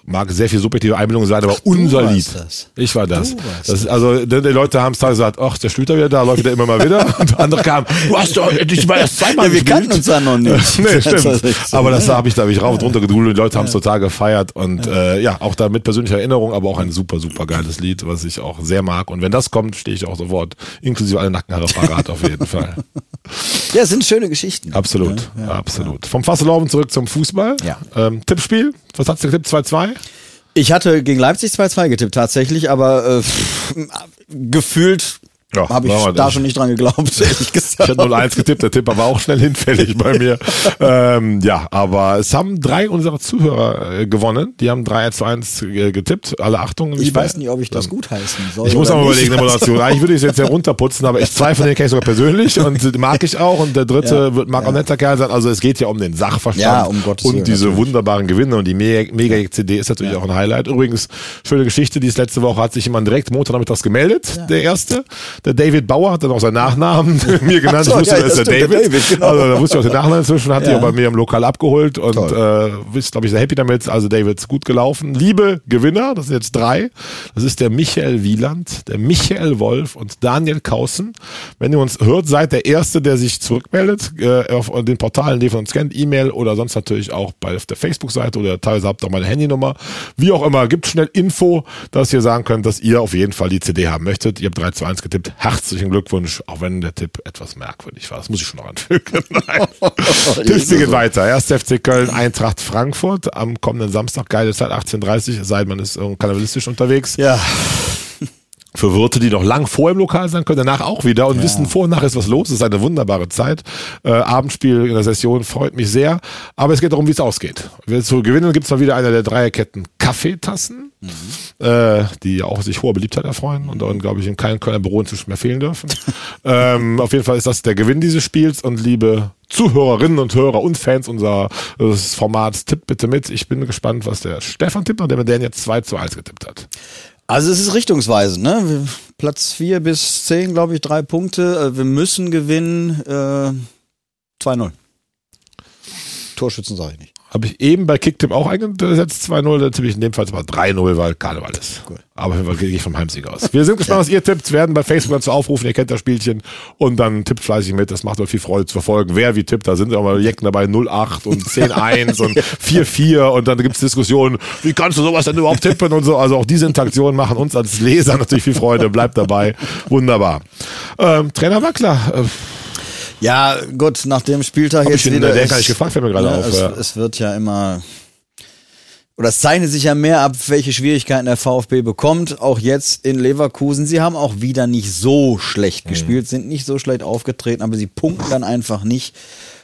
mag sehr viel subjektive Einbildung sein, aber unser warst Lied. das. Ich war das. Das ist, also die, die Leute haben es da gesagt, ach, der Schlüter wieder da, läuft wieder immer mal wieder. Und andere kamen, du hast doch endlich mal erst zweimal Ja, wir kannten uns ja noch nicht. nee, Das stimmt. war so, Aber das habe ich, da habe ich rauf und runter gedudelt die Leute haben es total gefeiert und äh, ja, auch da mit persönlicher Erinnerung, aber auch ein super, super geiles Lied, was ich auch sehr mag. Und wenn das kommt, stehe ich auch sofort, inklusive alle Nackenhaare parat auf jeden Fall. Ja, sind schöne Geschichten. Absolut, Ja, ja, absolut. Vom Fasselaufen zurück zum Fußball. Ja. Ähm, Tippspiel, was hat's getippt? 2-2? Ich hatte gegen Leipzig 2-2 getippt tatsächlich, aber äh, pff, gefühlt Ja, habe ich wir da das. schon nicht dran geglaubt, ehrlich Ich gesagt. hatte 0-1 getippt, der Tipp war auch schnell hinfällig bei mir. ähm, ja, aber es haben drei unserer Zuhörer äh, gewonnen. Die haben 3 zu 1 äh, getippt. Alle Achtung. Ich lieber- weiß nicht, ob ich das gut heißen soll. Ich muss auch mal überlegen, eine Moderation. Eigentlich würde ich es jetzt herunterputzen, aber ich zwei von denen kenne ich sogar persönlich und mag ich auch. Und der dritte Ja, wird, mag auch netter Kerl sein. Also es geht ja um den Sachverstand Ja, um Gottes und Willen, diese natürlich. wunderbaren Gewinne. Und die Me- Mega-CD ist natürlich auch ein Highlight. Übrigens, schöne Geschichte, die ist letzte Woche, hat sich jemand direkt Montagnachmittags gemeldet, der erste. Der David Bauer hat dann auch seinen Nachnamen mir genannt. So, ich wusste, ja, das ist der stimmt, der David. David, genau. Also da wusste ich auch den Nachnamen inzwischen, hat Ja. die auch bei mir im Lokal abgeholt und äh, ist, glaube ich, sehr happy damit. Also David, gut gelaufen. Liebe Gewinner, das sind jetzt drei. Das ist der Michael Wieland, der Michael Wolf und Daniel Kausen. Wenn ihr uns hört, seid der Erste, der sich zurückmeldet äh, auf den Portalen, die von uns kennt, E-Mail oder sonst natürlich auch bei auf der Facebook-Seite oder teilweise habt ihr auch meine Handynummer. Wie auch immer, gibt schnell Info, dass ihr sagen könnt, dass ihr auf jeden Fall die CD haben möchtet. Ihr habt 3 zu 1 getippt. Herzlichen Glückwunsch, auch wenn der Tipp etwas merkwürdig war. Das muss ich schon noch anfügen. Tipps geht weiter. Erst FC Köln, Eintracht Frankfurt am kommenden Samstag. Geile Zeit, 18.30 sei denn, man ist äh, kannibalistisch unterwegs. Ja, Für Wirte, die noch lang vor im Lokal sein können, danach auch wieder und wissen, vor und nach ist was los. Es ist eine wunderbare Zeit. Äh, Abendspiel in der Session freut mich sehr. Aber es geht darum, wie es ausgeht. Zu gewinnen, gibt es mal wieder eine der Dreierketten Kaffeetassen, äh, die auch sich hoher Beliebtheit erfreuen und dann, glaube ich, in keinem Kölner Büro inzwischen mehr fehlen dürfen. ähm, auf jeden Fall ist das der Gewinn dieses Spiels und liebe Zuhörerinnen und Hörer und Fans unserer äh, Formats, tippt bitte mit. Ich bin gespannt, was der Stefan tippt und der mit Dan jetzt 2 zu 1 getippt hat. also es ist richtungsweisend, ne? Platz 4 bis 10, glaube ich, drei Punkte. Äh, Wir müssen gewinnen. Äh, 2-0. Torschützen sage ich nicht. Habe ich eben bei Kicktip auch eingesetzt, 2-0, da tippe ich in dem Fall zwar 3-0, weil Karneval ist. Gut. Aber gehe ich vom Heimsieg aus. Wir sind gespannt, was ihr tippt, werden bei Facebook dazu aufrufen, ihr kennt das Spielchen. Und dann tippt fleißig mit, das macht euch viel Freude zu verfolgen, wer wie tippt, da sind auch mal Jecken dabei 0-8 und 10-1 und 4-4 und dann gibt's Diskussionen, wie kannst du sowas denn überhaupt tippen und so, also auch diese Interaktionen machen uns als Leser natürlich viel Freude, bleibt dabei, wunderbar. Ähm, Trainer Wackler, äh, Ja, gut, nach dem Spieltag Hab jetzt ich den- wieder. der es- gar nicht gefragt, fällt mir gerade ne, auf, Es, ja. es wird ja immer. Oder es zeichnet sich ja mehr ab, welche Schwierigkeiten der VfB bekommt. Auch jetzt in Leverkusen. Sie haben auch wieder nicht so Mhm. schlecht gespielt, sind nicht so schlecht aufgetreten, aber sie punkten dann einfach nicht.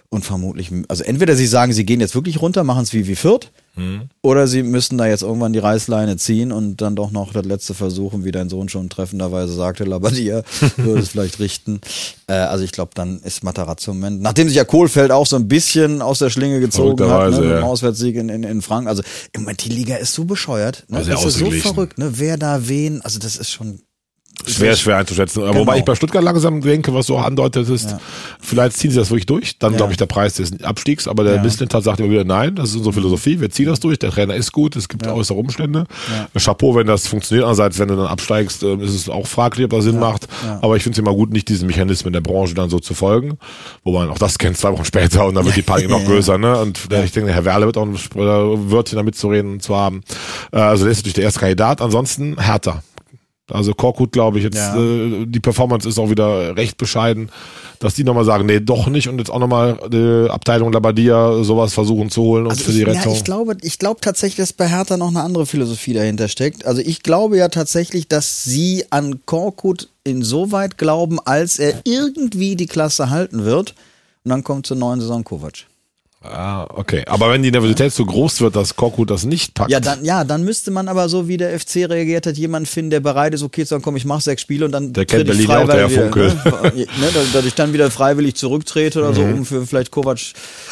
Und vermutlich, also entweder sie sagen, sie gehen jetzt wirklich runter, machen es wie wie Fürth, Mhm. oder sie müssen da jetzt irgendwann die Reißleine ziehen und dann doch noch das letzte versuchen, wie dein Sohn schon treffenderweise sagte, Labadia würde es vielleicht richten. Äh, also ich glaube, dann ist Matarazzo im Moment, nachdem sich ja Kohlfeld auch so ein bisschen aus der Schlinge gezogen hat, ne, mit dem ja. Auswärtssieg in, in, in Franken. Also im Moment, die Liga ist so bescheuert. Ne? Also das ist so verrückt, ne? wer da wen, also das ist schon... Schwer, schwer einzuschätzen. Genau. Wobei ich bei Stuttgart langsam denke, was so andeutet ist, Ja. vielleicht ziehen sie das wirklich durch. Dann Ja. glaube ich der Preis des Abstiegs. Aber der Ja. Mislintat sagt immer wieder, nein, das ist unsere Philosophie. Wir ziehen das durch. Der Trainer ist gut. Es gibt äußere Umstände. Chapeau, wenn das funktioniert. Andererseits, wenn du dann absteigst, äh, ist es auch fraglich, ob das Sinn macht. Aber ich finde es immer gut, nicht diesen Mechanismen der Branche dann so zu folgen. Wo man auch das kennt, zwei Wochen später und dann wird die Panik noch größer. Ne? Und ich denke, Herr Werle wird auch ein Wörtchen damit zu reden und zwar haben. Äh, also der ist natürlich der erste Kandidat. Ansonsten Hertha. Also Korkut, glaube ich, jetzt Ja. äh, die Performance ist auch wieder recht bescheiden, dass die nochmal sagen, nee, doch nicht und jetzt auch nochmal die Abteilung Labadia sowas versuchen zu holen und Also für die ich, Rettung. Ja, ich glaube, ich glaube tatsächlich, dass bei Hertha noch eine andere Philosophie dahinter steckt. Also ich glaube ja tatsächlich, dass sie an Korkut insoweit glauben, als er irgendwie die Klasse halten wird. Und dann kommt zur neuen Saison Kovac. Ah, okay. Aber wenn die Nervosität zu groß wird, dass Korkut das nicht packt. Ja, dann, ja, dann müsste man aber so, wie der FC reagiert hat, jemanden finden, der bereit ist, okay, zu sagen, komm, ich mach sechs Spiele und dann Der kennt Berlin auch, der Herr wieder, ne? ne, dass- dass ich dann wieder freiwillig zurücktrete oder Mhm. so, um für vielleicht Kovac.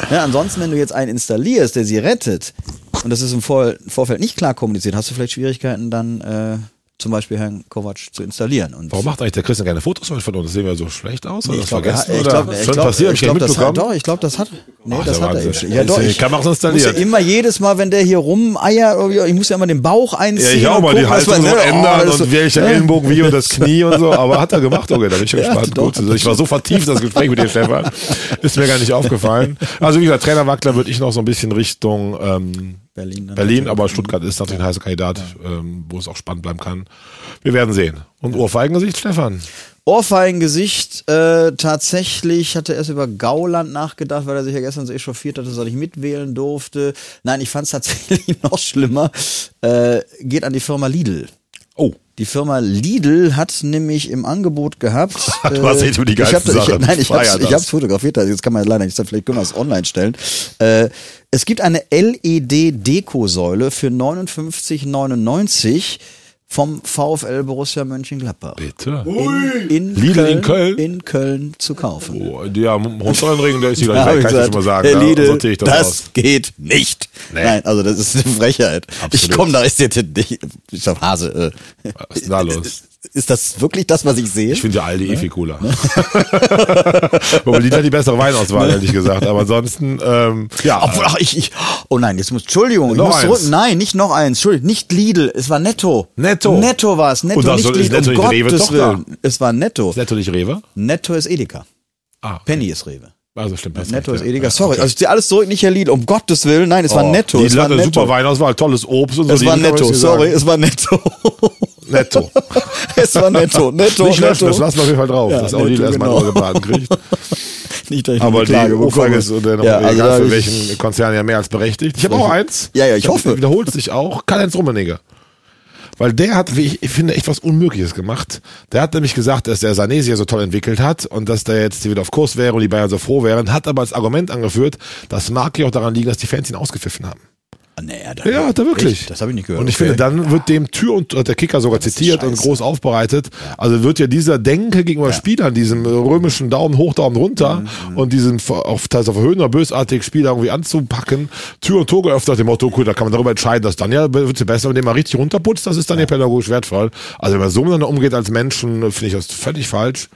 Ja, ansonsten, wenn du jetzt einen installierst, der sie rettet, und das ist im Vor Vorfeld nicht klar kommuniziert, hast du vielleicht Schwierigkeiten, dann äh, zum Beispiel Herrn Kovac zu installieren. Und Warum macht eigentlich der Christian keine Fotos von uns? Das sehen wir so schlecht aus? Oder ich das glaube, ich hab glaube, nicht das hat, doch, ich glaube, das hat, nee, Ach, das hat er Wahnsinn. eben. Ja, doch, ich Kamera ist muss ja immer jedes Mal, wenn der hier rumeiert, ich muss ja immer den Bauch einziehen. Ja, ich auch mal die gucken, Haltung so oh, ändern das ist und so- welcher Ja. Ellenbogen wie und das Knie und so. Aber hat er gemacht, okay, da bin ich ja Ja, gespannt. Gut, also ich war so vertieft, das Gespräch mit dem Stefan. Ist mir gar nicht aufgefallen. Also wie gesagt, Trainer Wackler würde ich noch so ein bisschen Richtung ähm, Berlin Berlin, aber Stuttgart ist natürlich ein heißer Kandidat, ähm, wo es auch spannend bleiben kann. Wir werden sehen. Und Ohrfeigengesicht, Stefan. Ohrfeigengesicht, äh, tatsächlich hatte erst über Gauland nachgedacht, weil er sich ja gestern so echauffiert hatte, dass ich mitwählen durfte. Nein, ich fand es tatsächlich noch schlimmer. Äh, geht an die Firma Lidl. Oh. Die Firma Lidl hat nämlich im Angebot gehabt. Du hast echt über die ich hab, ich. Nein, ich das. hab's fotografiert, also jetzt kann man leider nicht, vielleicht können wir es online stellen. Äh, es gibt eine LED-Dekosäule für 59,99 vom VfL Borussia Mönchengladbach. Bitte. In, in, Lidl Köln, in Köln? In Köln zu kaufen. Oh, ja, Hohenzollernregen, der ist Da hab gleich weg, ich kann ich schon mal sagen. Herr da Lidl, sortiere ich das, das, aus. geht nicht. Nee. Nein, also das ist eine Frechheit. Absolut. Ich komme da, ist jetzt nicht, ich sag Hase, äh, Was ist da los? Ist das wirklich das, was ich sehe? Ich finde ja Aldi eh viel cooler. Wobei die hat die bessere Weinauswahl, ehrlich gesagt. Aber ansonsten, ähm, ja. Obwohl, ach, ich, ich, oh nein, jetzt muss, Entschuldigung, ich Noch muss eins. zurück. Nein, nicht noch eins, Entschuldigung, nicht Lidl, es war Netto. Netto. Netto war es, Netto, Und das nicht Lidl, Netto um nicht Rewe Gottes? Willen. Es war Netto. ist Netto nicht Rewe? Netto ist Edeka. Ah, Penny ist Rewe. also stimmt. hast Netto recht, ist. Edeka. Ja, Sorry, okay. also ich ziehe alles zurück, nicht Herr Lidl, um Gottes Willen. Nein, es war Oh, Netto. es Lidl war hat eine Netto. super Weinauswahl, tolles Obst und so. Es war Netto, sorry, es war Netto. Netto. es war Netto, Netto, Nicht löschen, Netto. das lassen wir auf jeden Fall drauf, Ja, dass auch Lidl Netto, erstmal genau. genau. gebraten kriegt. Nicht, dass ich Aber die Umfrage ist oder noch ja, also egal für welchen Konzern ja mehr als berechtigt. Ich habe auch eins. Ja, ja, ich hoffe. Wiederholt sich auch. Karl-Heinz Rummenigge. Weil der hat, wie ich, ich finde, echt was Unmögliches gemacht. Der hat nämlich gesagt, dass der Sané sich ja so toll entwickelt hat und dass der jetzt wieder auf Kurs wäre und die Bayern so froh wären, hat aber als Argument angeführt, das mag ja auch daran liegen, dass die Fans ihn ausgepfiffen haben. Nee, ja, Ja, er wirklich. Echt? Das habe ich nicht gehört. Und ich Okay. finde, dann wird dem Tür und der Kicker sogar zitiert und groß aufbereitet. Also wird ja dieser Denke gegenüber Spielern, diesem römischen Daumen hoch, Daumen runter Mhm, und diesen auf teils auf erhöhender bösartig Spieler irgendwie anzupacken, Tür und Tor geöffnet, dem Motto, cool, da kann man darüber entscheiden, dass dann ja wird es besser, wenn den mal richtig runterputzt, das ist dann ja, pädagogisch wertvoll. Also wenn man so miteinander umgeht als Menschen, finde ich das völlig falsch.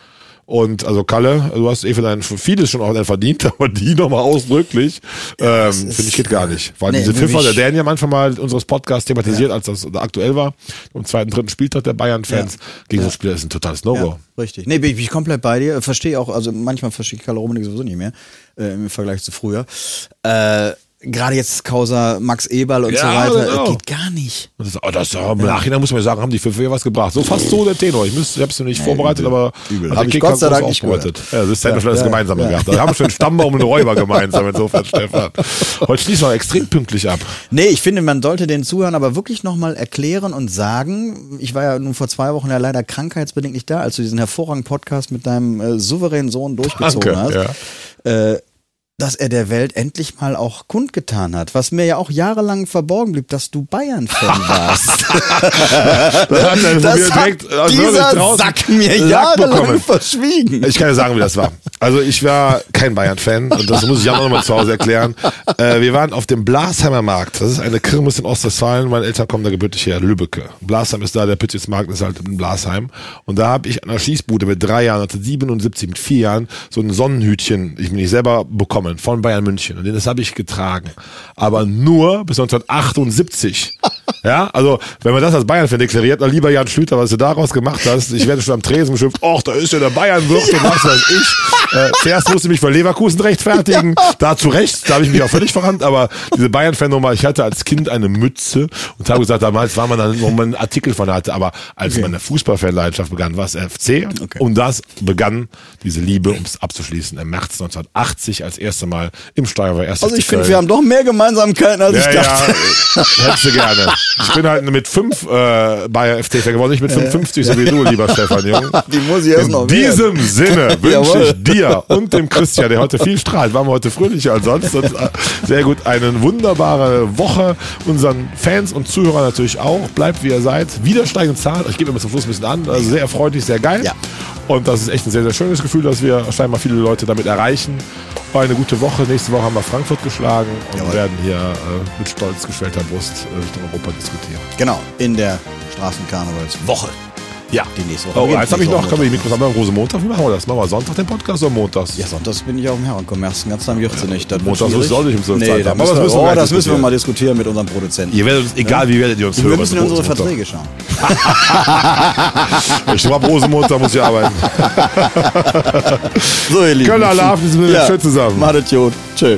Und also Kalle, du hast eh für dein vieles schon auch verdient, aber die nochmal ausdrücklich, ähm, finde ich geht gar nicht. Weil Nee, diese. Pfiffer, der Dan ja am Anfang mal unseres Podcasts thematisiert, als das aktuell war, am zweiten, dritten Spieltag der Bayern-Fans, gegen so Spieler ist ein totales No-Go. Ja, richtig. Nee, bin ich, bin ich komplett bei dir. Verstehe auch, also manchmal verstehe ich Karl Rummenigge sowieso nicht mehr, äh, im Vergleich zu früher. Äh, Gerade jetzt Causa Max Eberl und Ja, so weiter, genau. geht gar nicht. Das, oh, das, ja, Im Nachhinein muss man ja sagen, haben die ja was gebracht. So fast so der Tenor. Ich, müsste, ich habe es noch nicht vorbereitet, aber Übel. Hab der ich Gott sei Dank nicht aufbereitet. Ja, das ist ja, Ja, vielleicht das ja, Gemeinsame ja. gehabt. Da haben wir schon Stammbaum und Räuber gemeinsam, insofern, Stefan. Heute schließen wir extrem pünktlich ab. Nee, ich finde, man sollte den Zuhörern aber wirklich nochmal erklären und sagen, ich war ja nun vor zwei Wochen ja leider krankheitsbedingt nicht da, als du diesen hervorragenden Podcast mit deinem äh, souveränen Sohn durchgezogen Danke, hast. Äh, dass er der Welt endlich mal auch kundgetan hat, was mir ja auch jahrelang verborgen blieb, dass du Bayern-Fan warst. Das hat er das hat äh, wirklich dieser Sack mir jahrelang verschwiegen. Ich kann ja sagen, wie das war. Also ich war kein Bayern-Fan und das muss ich auch nochmal zu Hause erklären. Äh, wir waren auf dem Blasheimer Markt. Das ist eine Kirmes in Ostwestfalen. Meine Eltern kommen da gebürtig her, Lübbecke. Blasheim ist da, der Pützelsmarkt ist halt in Blasheim. Und da habe ich an der Schießbude mit drei Jahren, 1977, mit vier Jahren, so ein Sonnenhütchen, ich mir nicht selber bekommen, von Bayern München. Und das habe ich getragen. Aber nur bis 1978. Ja, also wenn man das als Bayern-Fan deklariert, dann lieber Jan Schlüter, was du daraus gemacht hast. Ich werde schon am Tresen beschimpft, ach, da ist ja der Bayern-Wirt und was weiß ich. Äh, zuerst musste ich mich für Leverkusen rechtfertigen, da zu Recht, da habe ich mich auch völlig verrannt, aber diese Bayern-Fan-Nummer, ich hatte als Kind eine Mütze und habe gesagt, damals war man dann, wo man einen Artikel von hatte, aber als meine Fußballfan-Leidenschaft begann, war es FC und das begann diese Liebe, um es abzuschließen, im März 1980 als erste Mal im Steuer war erst Also ich finde, wir haben doch mehr Gemeinsamkeiten, als Ja, ich dachte. ja, äh, hättest du gerne. Ich bin halt mit fünf äh, Bayer FT-Fan geworden, nicht mit 55, so wie du, lieber Stefan Jung. Die muss ich erst In noch diesem Sinne wünsche ich dir und dem Christian, der heute viel strahlt, waren wir heute fröhlicher als sonst. Und, äh, sehr gut, eine wunderbare Woche. Unseren Fans und Zuhörern natürlich auch. Bleibt wie ihr seid. Wieder steigende Zahlen. Ich gebe mir zum Schluss ein bisschen an. Also sehr erfreulich, sehr geil. Ja. Und das ist echt ein sehr, sehr schönes Gefühl, dass wir scheinbar viele Leute damit erreichen. War eine gute Woche. Nächste Woche haben wir Frankfurt geschlagen und Jawohl. werden hier äh, mit stolz geschwellter Brust äh, Richtung Europa diskutieren. Genau, in der Straßenkarnevalswoche. Ja. Die nächste Woche. Oh, eins habe ich noch. Können wir wir am Rosenmontag? Wie machen wir das? Machen wir Sonntag den Podcast oder montags? Ja, sonntags bin ich auf dem Herrenkommerz. Den ganzen Tag juckt sie nicht. Das Montags ist es auch nicht um 12 Nee, Zeit da haben. Aber wir, das müssen wir oh, das müssen wir mal diskutieren mit unserem Produzenten. Ihr werdet uns, egal wie werdet ihr uns hören. wir müssen in mit unsere. Verträge schauen. Ich ab Rosenmontag muss ich arbeiten. So, ihr Lieben. Kölner Alarv, wir sind schön zusammen. Macht Jod. Tschö.